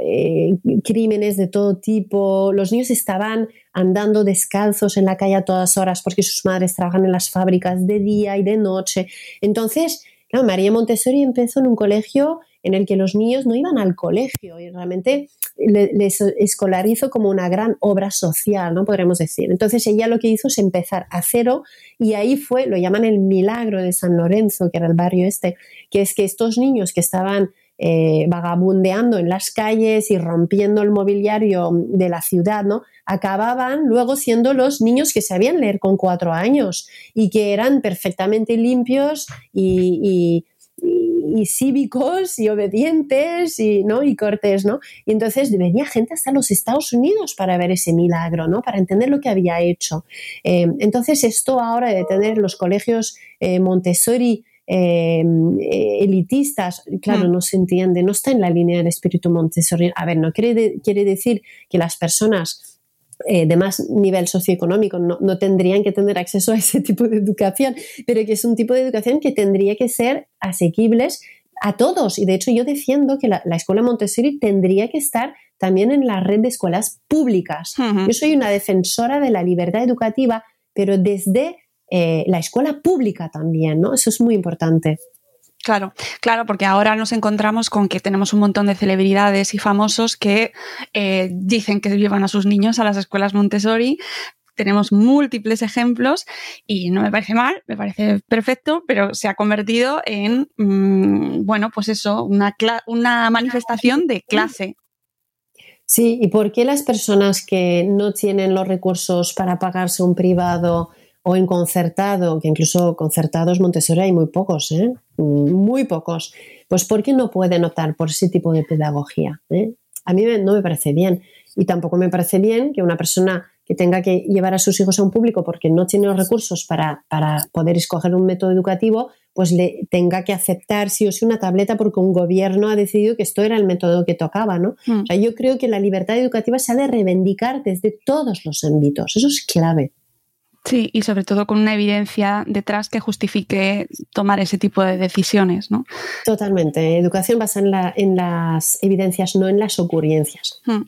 crímenes de todo tipo, los niños estaban andando descalzos en la calle a todas horas porque sus madres trabajan en las fábricas de día y de noche. Entonces, María Montessori empezó en un colegio en el que los niños no iban al colegio y realmente les escolarizó como una gran obra social, ¿no? Podremos decir. Entonces ella lo que hizo es empezar a cero y ahí fue, lo llaman el milagro de San Lorenzo, que era el barrio este, que es que estos niños que estaban eh, vagabundeando en las calles y rompiendo el mobiliario de la ciudad, ¿no? Acababan luego siendo los niños que sabían leer con cuatro años y que eran perfectamente limpios y cívicos y obedientes y, ¿no? y cortés, ¿no? Y entonces venía gente hasta los Estados Unidos para ver ese milagro, ¿no? Para entender lo que había hecho. Eh, entonces esto ahora de tener los colegios eh, Montessori eh, elitistas, claro, mm. no se entiende, no está en la línea del espíritu Montessori. A ver, no quiere, quiere decir que las personas eh, de más nivel socioeconómico no, tendrían que tener acceso a ese tipo de educación, pero que es un tipo de educación que tendría que ser asequibles a todos. Y de hecho yo defiendo que la, escuela Montessori tendría que estar también en la red de escuelas públicas. Yo soy una defensora de la libertad educativa, pero desde eh, la escuela pública también, ¿no? Eso es muy importante. Claro, claro, porque ahora nos encontramos con que tenemos un montón de celebridades y famosos que eh, dicen que llevan a sus niños a las escuelas Montessori. Tenemos múltiples ejemplos y no me parece mal, me parece perfecto, pero se ha convertido en, mm, bueno, pues eso, una, una manifestación de clase. Sí, ¿y por qué las personas que no tienen los recursos para pagarse un privado o en concertado, que incluso concertados Montessori hay muy pocos, ¿eh? muy pocos, pues ¿por qué no pueden optar por ese tipo de pedagogía? ¿eh? A mí no me parece bien y tampoco me parece bien que una persona que tenga que llevar a sus hijos a un público porque no tiene los recursos para, poder escoger un método educativo, pues le tenga que aceptar sí o sí una tableta porque un gobierno ha decidido que esto era el método que tocaba, ¿no? Hmm. yo creo que la libertad educativa se ha de reivindicar desde todos los ámbitos, eso es clave. Sí, y sobre todo con una evidencia detrás que justifique tomar ese tipo de decisiones, ¿no? Totalmente. Educación basada en, las evidencias, no en las ocurrencias. Hmm.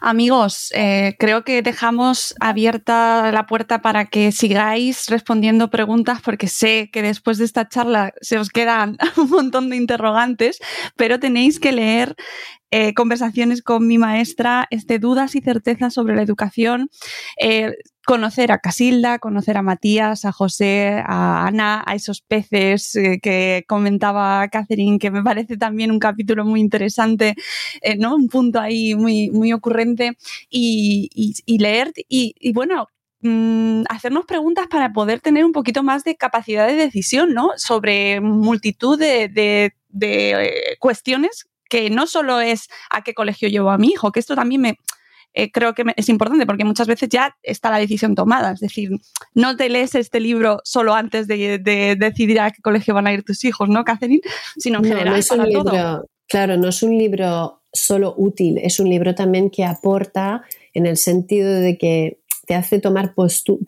Amigos, eh, creo que dejamos abierta la puerta para que sigáis respondiendo preguntas, porque sé que después de esta charla se os quedan un montón de interrogantes, pero tenéis que leer eh, conversaciones con mi maestra, este, dudas y certezas sobre la educación, eh, conocer a Casilda, conocer a Matías, a José, a Ana, a esos peces eh, que comentaba Catherine, que me parece también un capítulo muy interesante, ¿no? Un punto ahí muy, muy ocurrente y, leer y, bueno, mm, hacernos preguntas para poder tener un poquito más de capacidad de decisión, ¿no? Sobre multitud de, de cuestiones que no solo es a qué colegio llevo a mi hijo, que esto también me, eh, creo que es importante porque muchas veces ya está la decisión tomada. Es decir, no te lees este libro solo antes de, decidir a qué colegio van a ir tus hijos, ¿no, Catherine? Sino en general es un libro, Claro, no es un libro solo útil, es un libro también que aporta en el sentido de que te hace tomar postu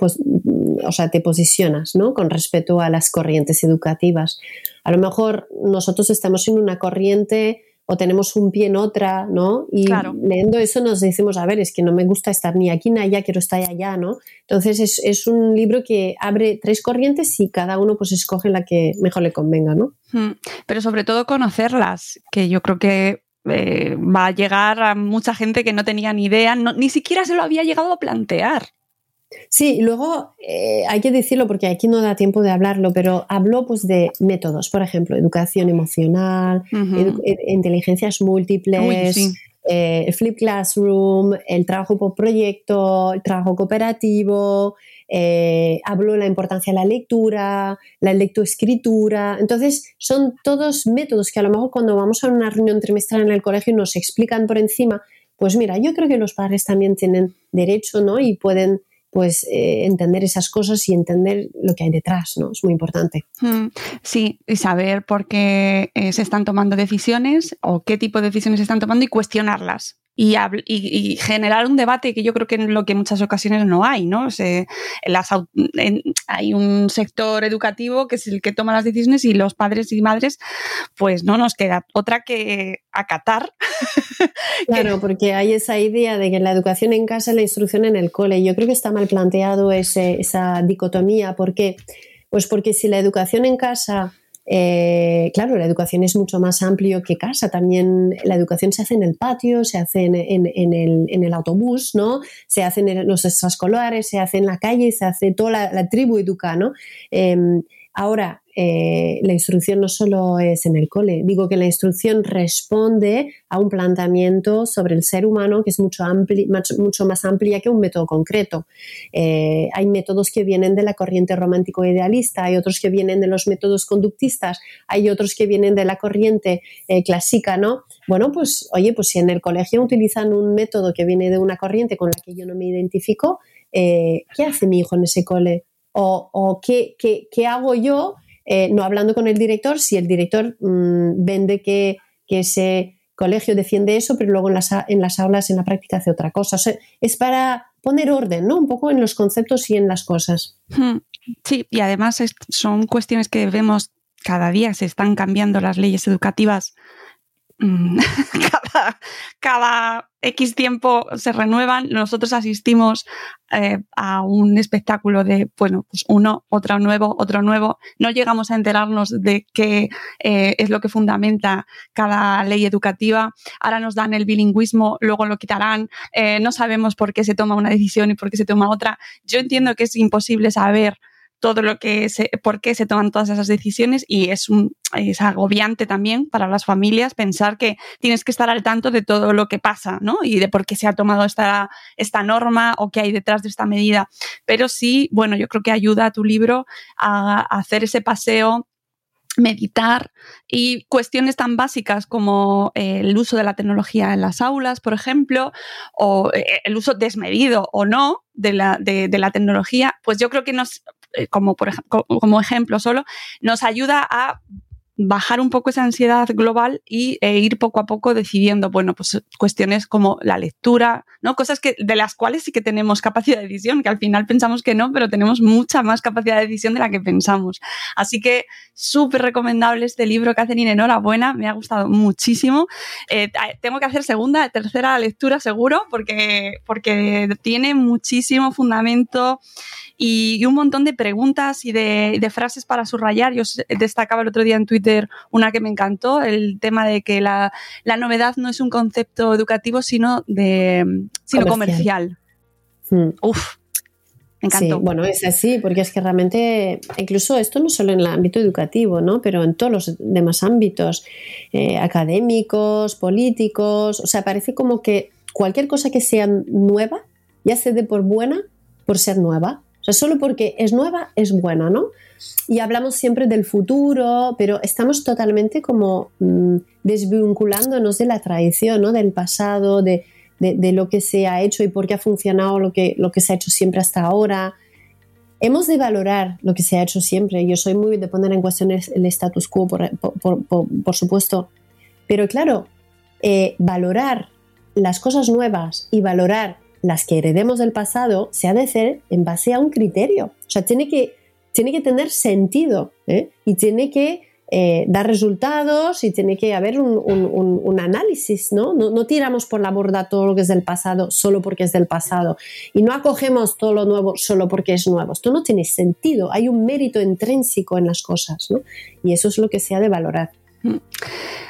o sea, te posicionas, ¿no? Con respecto a las corrientes educativas. A lo mejor nosotros estamos en una corriente o tenemos un pie en otra, ¿no? Y leyendo eso nos decimos, a ver, es que no me gusta estar ni aquí ni allá, quiero estar allá, ¿no? Entonces es, es un libro que abre tres corrientes y cada uno pues escoge la que mejor le convenga, ¿no? Hmm. Pero sobre todo conocerlas, que yo creo que eh, va a llegar a mucha gente que no tenía ni idea, ni siquiera se lo había llegado a plantear. Sí, luego eh, hay que decirlo porque aquí no da tiempo de hablarlo, pero habló pues de métodos, por ejemplo, educación emocional, e, inteligencias múltiples, eh, el flip classroom, el trabajo por proyecto, el trabajo cooperativo, eh, habló de la importancia de la lectura, la lectoescritura. Entonces, son todos métodos que a lo mejor cuando vamos a una reunión trimestral en el colegio nos explican por encima. Pues mira, yo creo que los padres también tienen derecho, ¿no? Y pueden pues eh, entender esas cosas y entender lo que hay detrás, ¿no? Es muy importante. Hmm, sí, y saber por qué eh, se están tomando decisiones o qué tipo de decisiones se están tomando y cuestionarlas y, generar un debate que yo creo que en lo que en muchas ocasiones no hay, ¿no? hay un sector educativo que es el que toma las decisiones y los padres y madres, pues no nos queda otra que acatar. Claro, porque hay esa idea de que la educación en casa es la instrucción en el cole. Yo creo que está mal planteado esa dicotomía, porque pues porque si la educación en casa eh, claro, la educación es mucho más amplio que casa. También la educación se hace en el patio, se hace en, el, autobús, ¿no? Se hace en los extraescolares, se hace en la calle, se hace toda la, tribu educa, ¿no? Em, ahora, eh, la instrucción no solo es en el cole, digo que la instrucción responde a un planteamiento sobre el ser humano que es mucho, más amplia que un método concreto. Eh, hay métodos que vienen de la corriente romántico-idealista, hay otros que vienen de los métodos conductistas, hay otros que vienen de la corriente eh, clásica, ¿no? Bueno, pues oye, pues si en el colegio utilizan un método que viene de una corriente con la que yo no me identifico, ¿qué hace mi hijo en ese cole? ¿O, qué, qué hago yo? Eh, no hablando con el director, si el director mm, vende que, ese colegio defiende eso, pero luego en las, en las aulas, en la práctica hace otra cosa. es para poner orden, ¿no? Un poco en los conceptos y en las cosas. Hmm. Sí, y además son cuestiones que vemos cada día, se están cambiando las leyes educativas cada, cada, X tiempo se renuevan, nosotros asistimos eh, a un espectáculo de, bueno, pues uno, otro nuevo, otro nuevo, no llegamos a enterarnos de qué eh, es lo que fundamenta cada ley educativa, ahora nos dan el bilingüismo, luego lo quitarán, eh, no sabemos por qué se toma una decisión y por qué se toma otra. Yo entiendo que es imposible saber todo lo que se, por qué se toman todas esas decisiones y es, un, es agobiante también para las familias pensar que tienes que estar al tanto de todo lo que pasa, ¿no? Y de por qué se ha tomado esta, esta norma o qué hay detrás de esta medida. Pero sí, bueno, yo creo que ayuda a tu libro a, hacer ese paseo meditar y cuestiones tan básicas como eh, el uso de la tecnología en las aulas, por ejemplo, o eh, el uso desmedido o no de la, de, la tecnología, pues yo creo que nos como, por ejemplo, solo, nos ayuda a bajar un poco esa ansiedad global y e ir poco a poco decidiendo, bueno, pues cuestiones como la lectura, ¿no? Cosas que, de las cuales sí que tenemos capacidad de decisión, que al final pensamos que no, pero tenemos mucha más capacidad de decisión de la que pensamos. Así que súper recomendable este libro, Catherine, enhorabuena, me ha gustado muchísimo. Eh, tengo que hacer segunda, tercera lectura seguro, porque, porque tiene muchísimo fundamento y, un montón de preguntas y de, frases para subrayar. Yo destacaba el otro día en Twitter una que me encantó, el tema de que la, novedad no es un concepto educativo, sino, de, sino comercial. Hmm. Uf, me encantó. Sí, bueno, es así, porque es que realmente, incluso esto no solo en el ámbito educativo, ¿no? pero en todos los demás ámbitos, eh, académicos, políticos, o sea, parece como que cualquier cosa que sea nueva ya se dé por buena por ser nueva solo porque es nueva es buena, ¿no? Y hablamos siempre del futuro, pero estamos totalmente como mm, desvinculándonos de la tradición, ¿no? Del pasado, de, de, lo que se ha hecho y por qué ha funcionado lo que, lo que se ha hecho siempre hasta ahora. Hemos de valorar lo que se ha hecho siempre. Yo soy muy de poner en cuestión el status quo, por, supuesto. Pero claro, eh, valorar las cosas nuevas y valorar las que heredemos del pasado se ha de hacer en base a un criterio. O sea, tiene que, tiene que tener sentido ¿eh? y tiene que eh, dar resultados y tiene que haber un, análisis, ¿no? ¿no? tiramos por la borda todo lo que es del pasado solo porque es del pasado y no acogemos todo lo nuevo solo porque es nuevo. Esto no tiene sentido, hay un mérito intrínseco en las cosas, ¿no? Y eso es lo que se ha de valorar.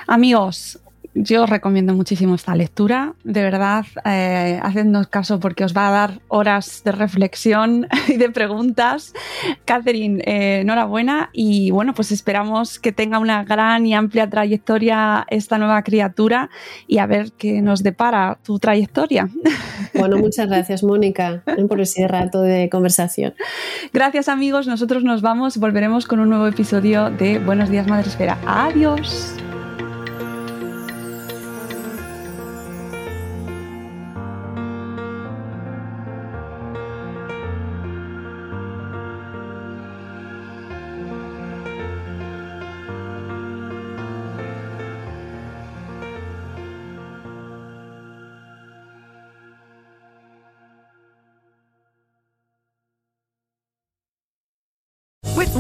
Amigos, yo os recomiendo muchísimo esta lectura, de verdad, eh, hacednos caso porque os va a dar horas de reflexión y de preguntas. Catherine, eh, enhorabuena y bueno, pues esperamos que tenga una gran y amplia trayectoria esta nueva criatura y a ver qué nos depara tu trayectoria. Bueno, muchas gracias Mónica por ese rato de conversación. Gracias amigos, nosotros nos vamos, volveremos con un nuevo episodio de Buenos días Madre Esfera. Adiós.